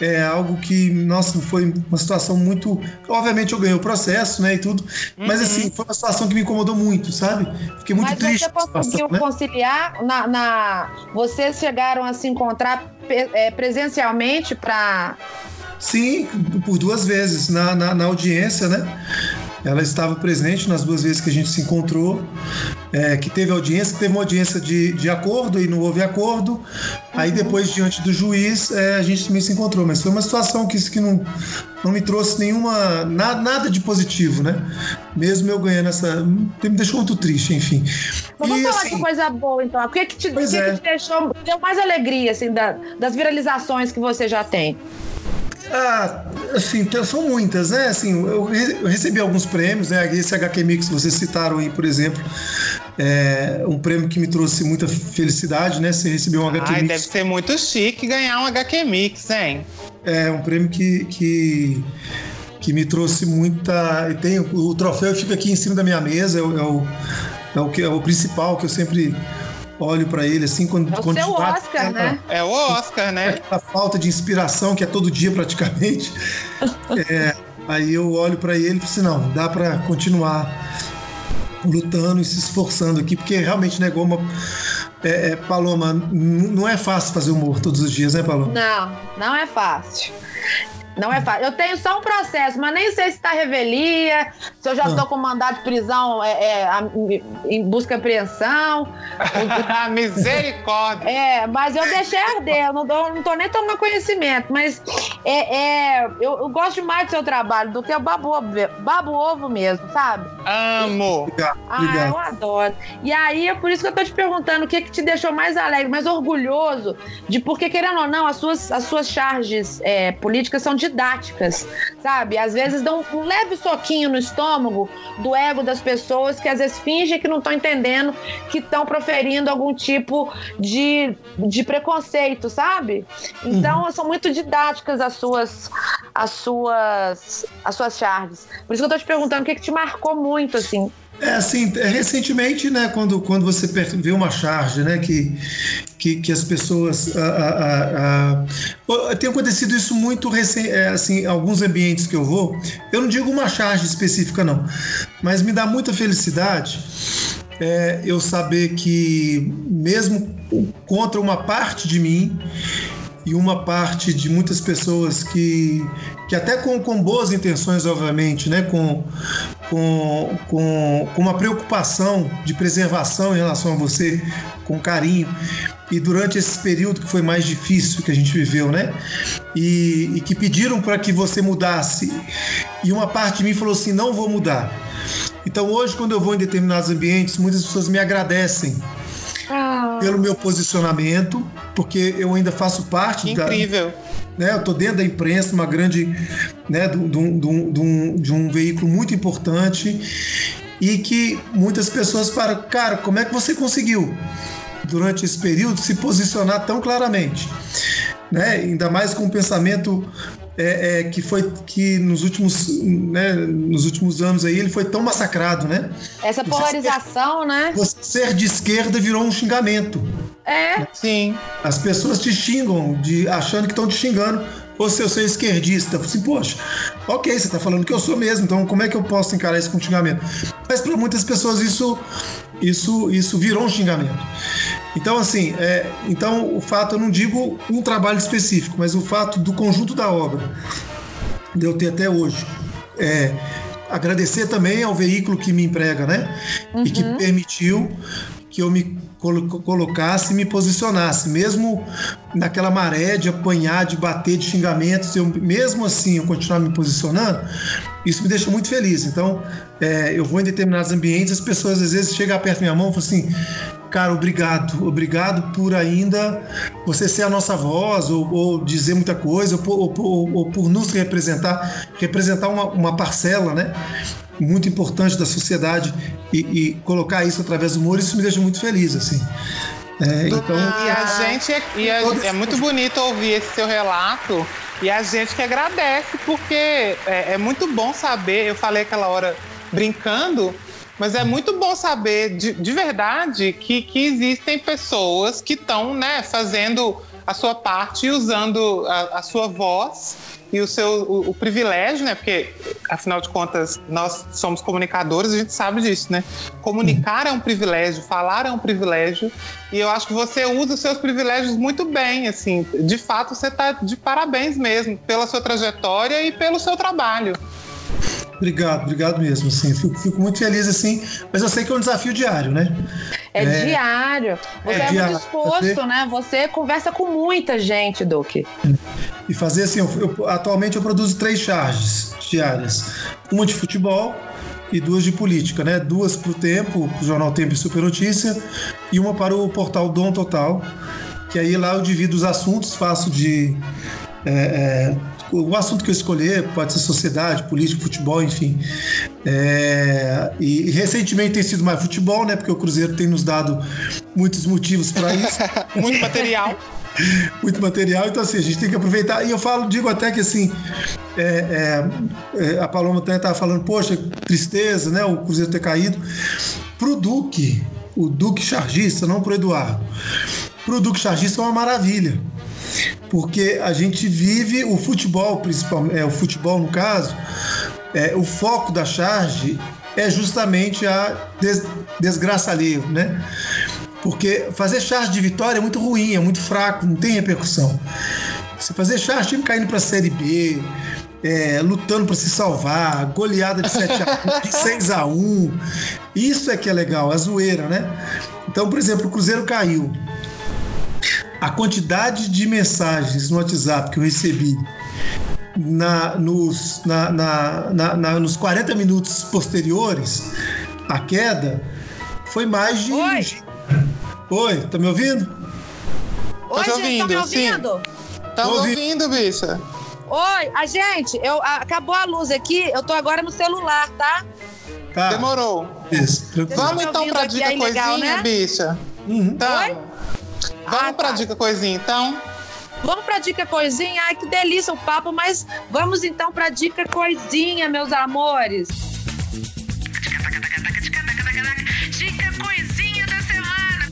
é algo que, nossa, foi uma situação muito. Obviamente eu ganhei o processo, né, e tudo, uhum. mas assim, foi uma situação que me incomodou muito, sabe? Fiquei muito mas triste. Você conseguiu né? conciliar? Na, na, Vocês chegaram a se encontrar é, presencialmente para Sim, por duas vezes na, na, na, audiência, né? Ela estava presente nas duas vezes que a gente se encontrou, é, que teve audiência, que teve uma audiência de, de acordo e não houve acordo. Aí depois, diante do juiz, é, a gente também se encontrou. Mas foi uma situação que, que não, não me trouxe nenhuma. Nada, nada de positivo, né? Mesmo eu ganhando essa. Me deixou muito triste, enfim. Mas vamos e, falar assim, de coisa boa, então. O que, que, te, que, é. que te deixou. Deu mais alegria, assim, da, das viralizações que você já tem? Ah, assim, são muitas, né? Assim, eu, recebi alguns prêmios, né? Esse HQ Mix, vocês citaram aí, por exemplo, é um prêmio que me trouxe muita felicidade, né? Você recebeu um HQ Ai, Mix. Deve ser muito chique ganhar um HQ Mix, hein? É, um prêmio que, que, que me trouxe muita. E tem, o troféu fica aqui em cima da minha mesa, é o, é o, é o, é o principal que eu sempre olho para ele assim quando é o quando seu Oscar, né? É o Oscar, né? A falta de inspiração que é todo dia praticamente. é, aí eu olho para ele e falo assim, não, dá para continuar lutando e se esforçando aqui, porque realmente negou uma é, é, Paloma, não é fácil fazer humor todos os dias, né, Paloma? Não, não é fácil. Não é fácil. Eu tenho só um processo, mas nem sei se está revelia, se eu já estou com mandado de prisão é, é, a- em busca e apreensão. Misericórdia. É, mas eu deixei arder, eu não, dou, não tô nem tomando conhecimento, mas é, é, eu, eu gosto mais do seu trabalho do que o babo babo ovo mesmo, sabe? Amo. Ah, obrigado. eu adoro. E aí é por isso que eu tô te perguntando o que, que te deixou mais alegre, mais orgulhoso de porque, querendo ou não, as suas, as suas charges é, políticas são didáticas, sabe? Às vezes dão um leve soquinho no estômago do ego das pessoas que às vezes fingem que não estão entendendo que estão proferindo algum tipo de, de preconceito, sabe? Então são muito didáticas as suas as suas as suas charges. Por isso que eu tô te perguntando o que, que te marcou muito assim. É assim, é, recentemente, né, quando, quando você vê uma charge, né, que, que, que as pessoas. ah, tem acontecido isso muito recente, é, assim, em alguns ambientes que eu vou. Eu não digo uma charge específica, não, mas me dá muita felicidade é, eu saber que, mesmo contra uma parte de mim, e uma parte de muitas pessoas que, que até com, com boas intenções, obviamente, né, com, com, com, com uma preocupação de preservação em relação a você, com carinho, e durante esse período que foi mais difícil que a gente viveu, né, e, e que pediram para que você mudasse, e uma parte de mim falou assim: não vou mudar. Então hoje, quando eu vou em determinados ambientes, muitas pessoas me agradecem pelo meu posicionamento, porque eu ainda faço parte Que da, incrível. Né? Eu tô dentro da imprensa, uma grande, né, de um- de de um- de veículo muito importante e que muitas pessoas falam, cara, como é que você conseguiu durante esse período se posicionar tão claramente, né? Ainda mais com o pensamento é, é, que foi que nos últimos, né, nos últimos anos aí ele foi tão massacrado, né? Essa polarização, né? Você ser de esquerda virou um xingamento. É. Sim. As pessoas te xingam, de, achando que estão te xingando. Ou se eu sou esquerdista, assim, poxa, ok, você está falando que eu sou mesmo, então como é que eu posso encarar isso com xingamento? Mas para muitas pessoas isso, isso, isso virou um xingamento. Então, assim, é, então o fato, eu não digo um trabalho específico, mas o fato do conjunto da obra, de eu ter até hoje, é, agradecer também ao veículo que me emprega, né? E que permitiu que eu me colocasse e me posicionasse, mesmo naquela maré de apanhar, de bater, de xingamentos, eu, mesmo assim eu continuar me posicionando, isso me deixa muito feliz. Então, é, eu vou em determinados ambientes, as pessoas às vezes chegam perto da minha mão e falam assim, cara, obrigado, obrigado por ainda você ser a nossa voz, ou, ou dizer muita coisa, ou, por- ou ou por nos representar, representar uma, uma parcela, né? Muito importante da sociedade e, e colocar isso através do humor, isso me deixa muito feliz, assim. É, então, E a gente é, e a- é muito bonito ouvir esse seu relato e a gente que agradece, porque é, é muito bom saber. Eu falei aquela hora brincando, mas é muito bom saber de, de verdade que, que existem pessoas que estão né, fazendo a sua parte usando a, a sua voz e o seu o, o privilégio, né? Porque afinal de contas nós somos comunicadores, a gente sabe disso, né? Comunicar é um privilégio, falar é um privilégio e eu acho que você usa os seus privilégios muito bem, assim. De fato, você está de parabéns mesmo pela sua trajetória e pelo seu trabalho. Obrigado, obrigado mesmo, assim. Fico, fico muito feliz, assim, mas eu sei que é um desafio diário, né? É, É. diário. Você É é, diário. muito exposto, Você- né? Você conversa com muita gente, Duque. E fazer assim, eu- eu- atualmente eu produzo três charges diárias. Uma de futebol e duas de política, né? Duas para o Tempo, pro Jornal Tempo e Super Notícia, e uma para o portal Dom Total, que aí lá eu divido os assuntos, faço de... é, é, o assunto que eu escolher pode ser sociedade, política, futebol, enfim. É, e, e recentemente tem sido mais futebol, né? Porque o Cruzeiro tem nos dado muitos motivos para isso Muito material. muito material, então assim, a gente tem que aproveitar. E eu falo, digo até que assim, é, é, é, a Paloma até estava falando, poxa, tristeza, né? O Cruzeiro ter caído. Pro Duque, o Duque Chargista, não pro Eduardo. Pro Duque Chargista é uma maravilha. Porque a gente vive o futebol, principalmente, é, o futebol no caso, é, o foco da charge é justamente a des, desgraça alheia, né? Porque fazer charge de vitória é muito ruim, é muito fraco, não tem repercussão. Você fazer charge time caindo pra Série B, é, lutando para se salvar, goleada de 7 a 1, de 6 a 1. Isso é que é legal, a zoeira, né? Então, por exemplo, o Cruzeiro caiu. A quantidade de mensagens no WhatsApp que eu recebi na, nos, na, na, na, nos 40 minutos posteriores à queda foi mais de. Oi! Oi, tá me ouvindo? Oi, te gente, tá me ouvindo, sim. ouvindo? Tá Tô ouvindo. ouvindo, bicha? Oi, a gente, eu, a- acabou a luz aqui, eu tô agora no celular, tá? Tá. Demorou. Isso. Vamos me então ouvindo pra dica aí, legal, coisinha, né? bicha? Uhum. Então, Oi? Vamos Ah, pra tá. dica coisinha, então? Vamos pra dica coisinha? Ai, que delícia o papo, mas vamos então pra dica coisinha, meus amores. Dica coisinha da semana.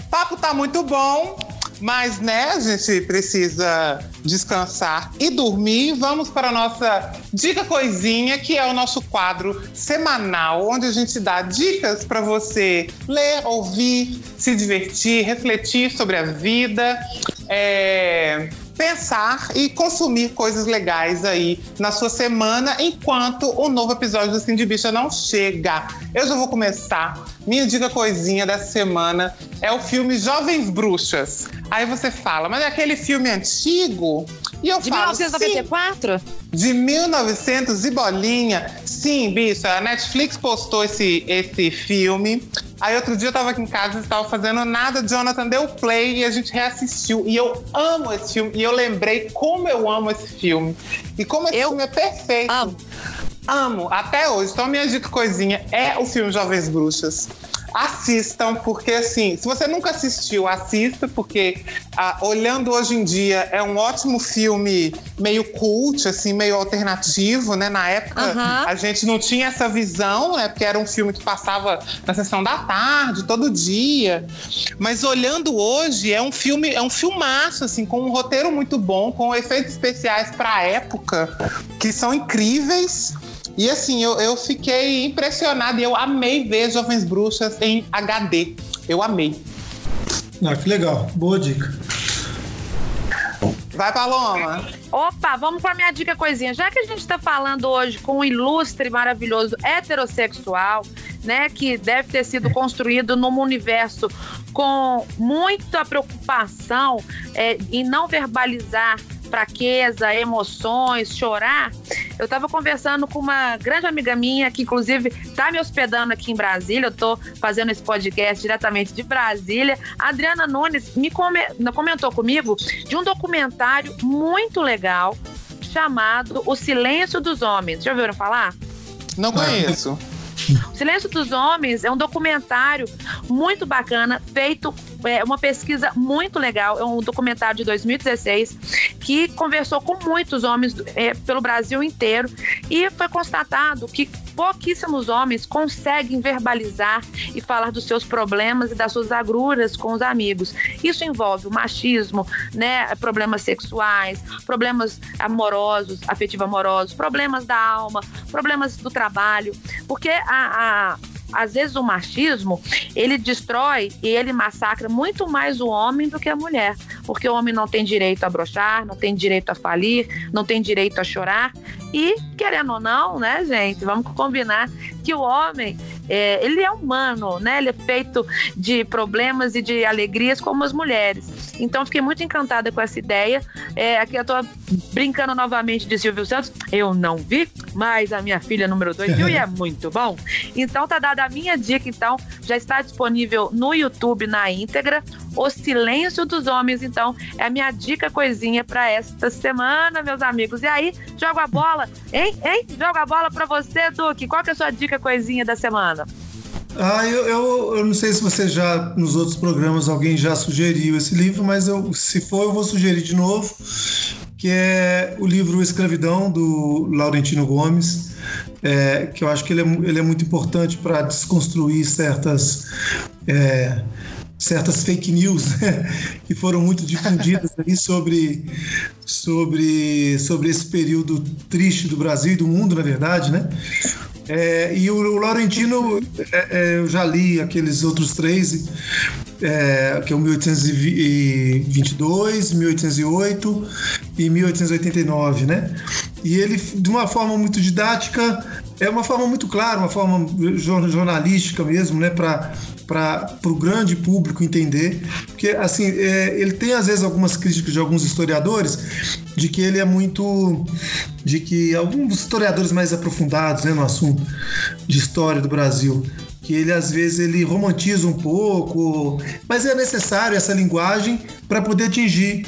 O papo tá muito bom, mas né, a gente precisa descansar e dormir. Vamos para a nossa dica coisinha, que é o nosso quadro semanal, onde a gente dá dicas para você ler, ouvir, se divertir, refletir sobre a vida. é, Pensar e consumir coisas legais aí na sua semana, enquanto o novo episódio do Cindy Bicha não chega. Eu já vou começar. Minha dica coisinha dessa semana é o filme Jovens Bruxas. Aí você fala, mas é aquele filme antigo? E eu De falo, sim, 1994? de 1900 e bolinha. Sim, bicho, a Netflix postou esse, esse filme. Aí outro dia eu tava aqui em casa e estava fazendo nada, Jonathan deu play e a gente reassistiu. E eu amo esse filme. E eu lembrei como eu amo esse filme. E como esse Eu filme é perfeito. amo. Amo, até hoje. Então, minha dica coisinha é o filme Jovens Bruxas. Assistam, porque assim, se você nunca assistiu, assista, porque ah, olhando hoje em dia é um ótimo filme meio cult, assim, meio alternativo, né? Na época Aham. a gente não tinha essa visão, né? Porque era um filme que passava na sessão da tarde, todo dia. Mas olhando hoje, é um filme, é um filmaço, assim, com um roteiro muito bom, com efeitos especiais pra época, que são incríveis. E assim, eu, eu fiquei impressionada e eu amei ver Jovens Bruxas em HD. Eu amei. Ah, que legal. Boa dica. Vai, Paloma. Opa, vamos para minha dica coisinha. Já que a gente está falando hoje com um ilustre, maravilhoso heterossexual, né, que deve ter sido construído num universo com muita preocupação é, em não verbalizar fraqueza, emoções, chorar. Eu estava conversando com uma grande amiga minha que inclusive está me hospedando aqui em Brasília. Eu estou fazendo esse podcast diretamente de Brasília. A Adriana Nunes me come- comentou comigo de um documentário muito legal chamado O Silêncio dos Homens. Já ouviram falar? Não conheço. O Silêncio dos Homens é um documentário muito bacana, feito é uma pesquisa muito legal. É um documentário de 2016 que conversou com muitos homens é, pelo Brasil inteiro e foi constatado que pouquíssimos homens conseguem verbalizar e falar dos seus problemas e das suas agruras com os amigos. Isso envolve o machismo, né, problemas sexuais, problemas amorosos, afetivo-amorosos, problemas da alma, problemas do trabalho, porque a, a às vezes o machismo, ele destrói e ele massacra muito mais o homem do que a mulher, porque o homem não tem direito a brochar, não tem direito a falir, não tem direito a chorar e, querendo ou não, né, gente, vamos combinar que o homem, é, ele é humano, né, ele é feito de problemas e de alegrias como as mulheres. Então, fiquei muito encantada com essa ideia. É, aqui eu tô brincando novamente de Silvio Santos. Eu não vi, mas a minha filha número 2 viu e é muito bom. Então, tá dada a minha dica, então, já está disponível no YouTube na íntegra. O Silêncio dos Homens, então, é a minha dica coisinha para esta semana, meus amigos. E aí, joga a bola, hein? Hein? Joga a bola para você, Duque. Qual que é a sua dica coisinha da semana? Ah, eu, eu, eu não sei se você já, nos outros programas, alguém já sugeriu esse livro, mas eu, se for, eu vou sugerir de novo, que é o livro Escravidão, do Laurentino Gomes, é, que eu acho que ele é, ele é muito importante para desconstruir certas. é, certas fake news né, que foram muito difundidas aí sobre, sobre, sobre esse período triste do Brasil e do mundo, na verdade, né? É, e o, Laurentino, é, é, eu já li aqueles outros três, é, que é o 1822, 1808 e 1889, né? E ele, de uma forma muito didática, é uma forma muito clara, uma forma jor- jornalística mesmo, né? Para para o grande público entender, porque assim é, ele tem às vezes algumas críticas de alguns historiadores de que ele é muito, de que alguns historiadores mais aprofundados né, no assunto de história do Brasil, que ele às vezes ele romantiza um pouco, mas é necessário essa linguagem para poder atingir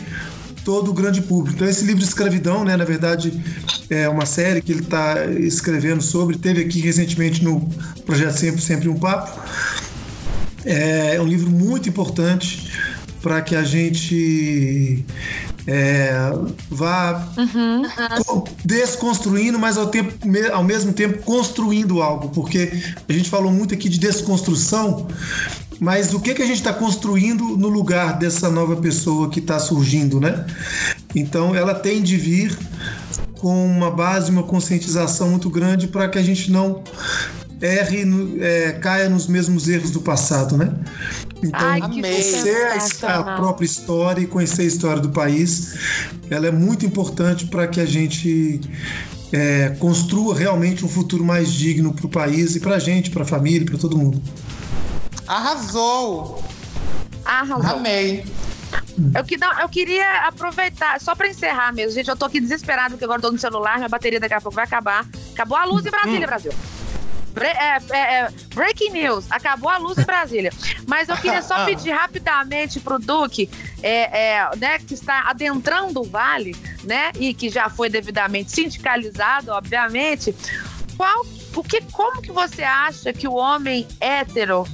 todo o grande público. Então esse livro escravidão, né, na verdade, é uma série que ele está escrevendo sobre, teve aqui recentemente no projeto sempre sempre um papo. É um livro muito importante para que a gente é, vá co- desconstruindo, mas ao, tempo, ao mesmo tempo construindo algo, porque a gente falou muito aqui de desconstrução, mas o que, que a gente está construindo no lugar dessa nova pessoa que está surgindo, né? Então ela tem de vir com uma base, uma conscientização muito grande para que a gente não erre, no- é, caia nos mesmos erros do passado, né? Então, Ai, conhecer a, a própria história e conhecer a história do país, ela é muito importante para que a gente é, construa realmente um futuro mais digno para o país e para a gente, para a família, para todo mundo. Arrasou! Arrasou. Amei. Eu, que, não, eu queria aproveitar, só pra encerrar mesmo, gente. Eu tô aqui desesperado porque agora eu tô no celular, minha bateria daqui a pouco vai acabar. Acabou a luz em Brasília, Brasil. Bre- é, é, é, breaking news, acabou a luz em Brasília. Mas eu queria só pedir rapidamente pro Duque, é, é, né, que está adentrando o vale, né, e que já foi devidamente sindicalizado, obviamente. Qual, o que, como que você acha que o homem hétero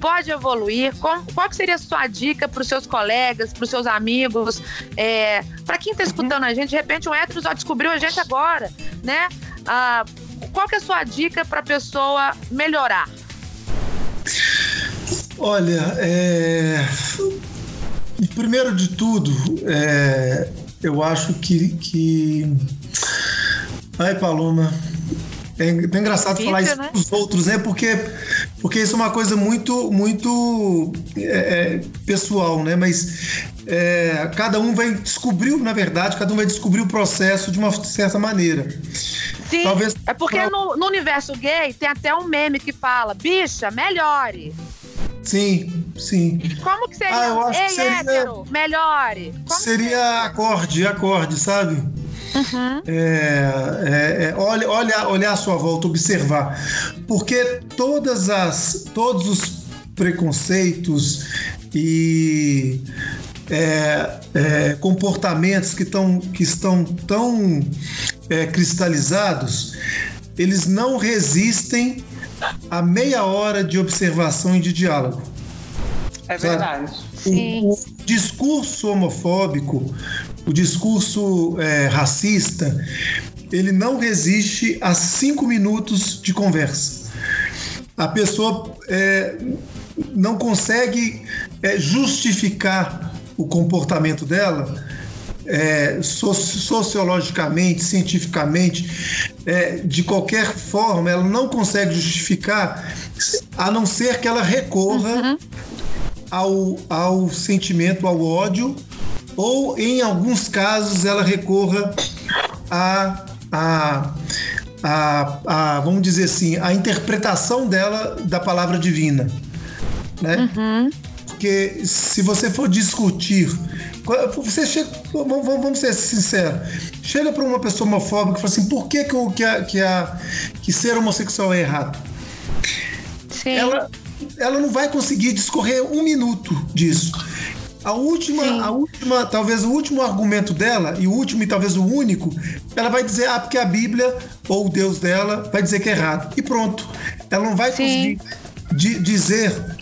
pode evoluir? Qual que seria a sua dica para os seus colegas, para os seus amigos? É, para quem está escutando a gente, de repente um hétero só descobriu a gente agora, né? Ah, qual que é a sua dica para a pessoa melhorar? Olha, é... primeiro de tudo, é, eu acho que, que. Ai, Paloma. É é engraçado Fica, falar isso né? dos outros, né? Porque, porque isso é uma coisa muito, muito é, é, pessoal, né? Mas é, cada um vai descobrir, na verdade, cada um vai descobrir o processo de uma certa maneira. Sim, Talvez- é porque no, no universo gay tem até um meme que fala, bicha, melhore. Sim, sim. Como que seria? Ah, eu acho Ei, que seria- hétero, melhore. Como Seria acorde, acorde, sabe? É, é, é, olha, olha, olhar à sua volta, observar. Porque todas as, todos os preconceitos e é, é, comportamentos que, tão, que estão tão é, cristalizados, eles não resistem a meia hora de observação e de diálogo. É verdade. O, o discurso homofóbico, o discurso é, racista, ele não resiste a cinco minutos de conversa. A pessoa é, não consegue é, justificar o comportamento dela é, so- sociologicamente, cientificamente, é, de qualquer forma, ela não consegue justificar, a não ser que ela recorra ao, ao sentimento, ao ódio, ou em alguns casos ela recorra a, a, a, a vamos dizer assim, a interpretação dela da palavra divina, né? Porque se você for discutir, você chega, vamos, vamos- ser sinceros, chega para uma pessoa homofóbica e fala assim, por que que, que, a, que, a, que ser homossexual é errado? Sim. ela, ela não vai conseguir discorrer um minuto disso. A última, a última, talvez o último argumento dela, e o último e talvez o único, ela vai dizer, ah, porque a Bíblia ou o Deus dela vai dizer que é errado. E pronto. Ela não vai Sim. conseguir di- dizer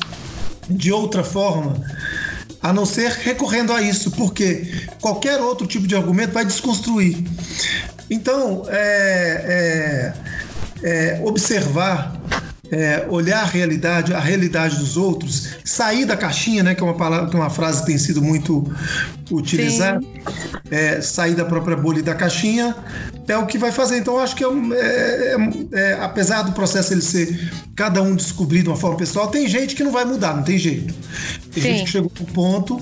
de outra forma, a não ser recorrendo a isso, porque qualquer outro tipo de argumento vai desconstruir. Então, é, é, é, observar, é, olhar a realidade, a realidade dos outros, sair da caixinha, né, que é uma palavra, que é uma frase que tem sido muito utilizada, é, sair da própria bolha e da caixinha, é o que vai fazer. Então, eu acho que é, um- é- é- é- apesar do processo ele ser cada um descobrir de uma forma pessoal, tem gente que não vai mudar, não tem jeito. Tem Sim. gente que chegou no ponto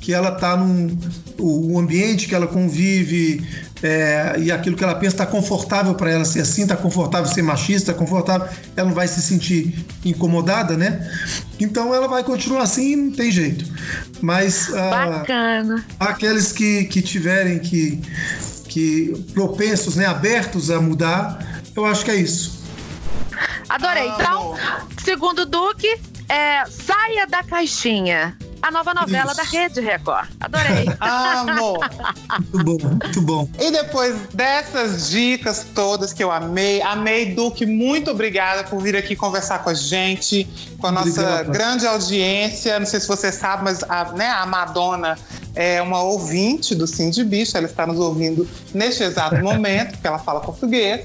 que ela tá num o, ambiente que ela convive é, e aquilo que ela pensa está confortável para ela ser assim, está confortável ser machista, tá confortável, ela não vai se sentir incomodada, né? Então ela vai continuar assim, não tem jeito. Mas ah, Bacana. aqueles que, que tiverem que, que propensos, né, abertos a mudar, eu acho que é isso. Adorei. Ah, Então, amor. segundo o Duque, é Saia da Caixinha. A nova novela Isso. da Rede Record. Adorei. Amor. Muito bom, muito bom. E depois dessas dicas todas que eu amei, amei, Duque, muito obrigada por vir aqui conversar com a gente, com a nossa Obrigado. grande audiência. Não sei se você sabe, mas a, né, a Madonna é uma ouvinte do Sim de Bicho, ela está nos ouvindo neste exato momento, porque ela fala português.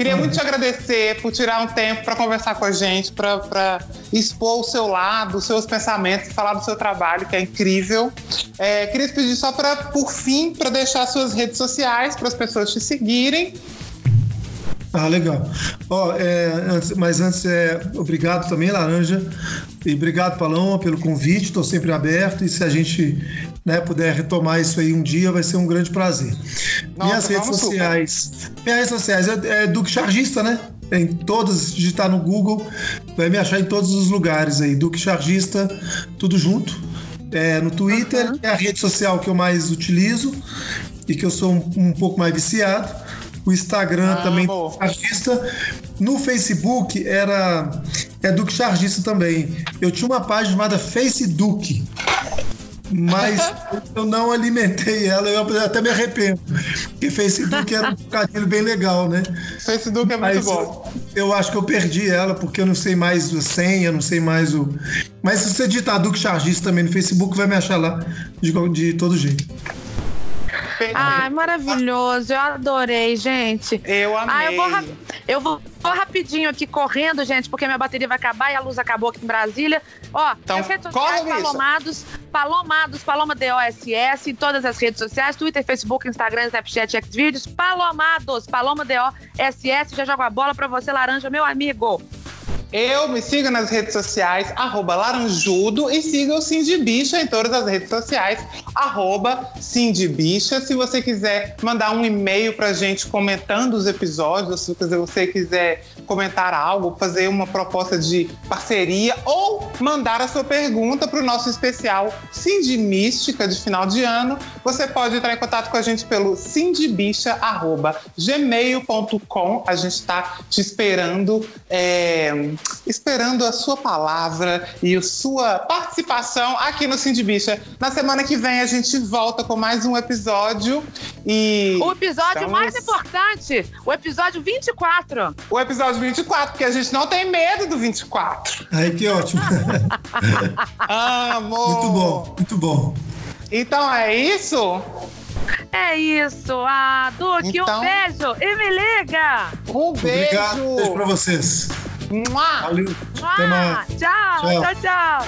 Queria muito te agradecer por tirar um tempo para conversar com a gente, para expor o seu lado, os seus pensamentos, falar do seu trabalho, que é incrível. É, queria te pedir só para, por fim, para deixar suas redes sociais para as pessoas te seguirem. Ah, legal. Ó, é, antes- mas antes, é, obrigado também, Laranja. E obrigado, Paloma, pelo convite. Estou sempre aberto. E se a gente né, puder retomar isso aí um dia, vai ser um grande prazer. Nossa, Minhas redes vamos super. sociais. Minhas redes sociais é, é Duque Chargista, né? Em todas, digitar no Google, vai me achar em todos os lugares aí. Duque Chargista, tudo junto. É, no Twitter, que é a rede social que eu mais utilizo e que eu sou um, um pouco mais viciado. O Instagram Ah, também amor. chargista. No Facebook era é Duque Chargista também. Eu tinha uma página chamada Face Duque. Mas eu não alimentei ela, eu até me arrependo. Porque Facebook era um bocadinho bem legal, né? Facebook é muito Mas bom. eu, eu acho que eu perdi ela, porque eu não sei mais a senha, não sei mais o. Mas se você digitar Duque Chargista também no Facebook, vai me achar lá de, de todo jeito. Ai, maravilhoso. Eu adorei, gente. Eu amei. Ah, eu vou, ra- eu vou, vou rapidinho aqui correndo, gente, porque minha bateria vai acabar e a luz acabou aqui em Brasília. Ó, Então, as redes sociais. Palomados, Palomados, Paloma DOSS, em todas as redes sociais, Twitter, Facebook, Instagram, Snapchat, Xvideos, Palomados, Paloma DOSS, já jogo a bola pra você, Laranja, meu amigo. Eu me siga nas redes sociais, arroba laranjudo, e siga o Cindy Bicha em todas as redes sociais, arroba Cindy Bicha. Se você quiser mandar um e-mail pra gente comentando os episódios, se você quiser comentar algo, fazer uma proposta de parceria ou mandar a sua pergunta para o nosso especial Cindy Mística de final de ano, você pode entrar em contato com a gente pelo cindybicha.gmail.com. A gente está te esperando, é, esperando a sua palavra e a sua participação aqui no Cindy Bicha. Na semana que vem a gente volta com mais um episódio e O episódio estamos- mais importante, o episódio 24. o episódio 24, porque a gente não tem medo do 24. Aí que ótimo. Amor! muito bom, muito bom. Então é isso? É isso. Ah, Duque, Então- um beijo e me liga. Um beijo! Obrigado, beijo pra vocês. Mua! Valeu. Até mais. tchau, Tchau. tchau, tchau.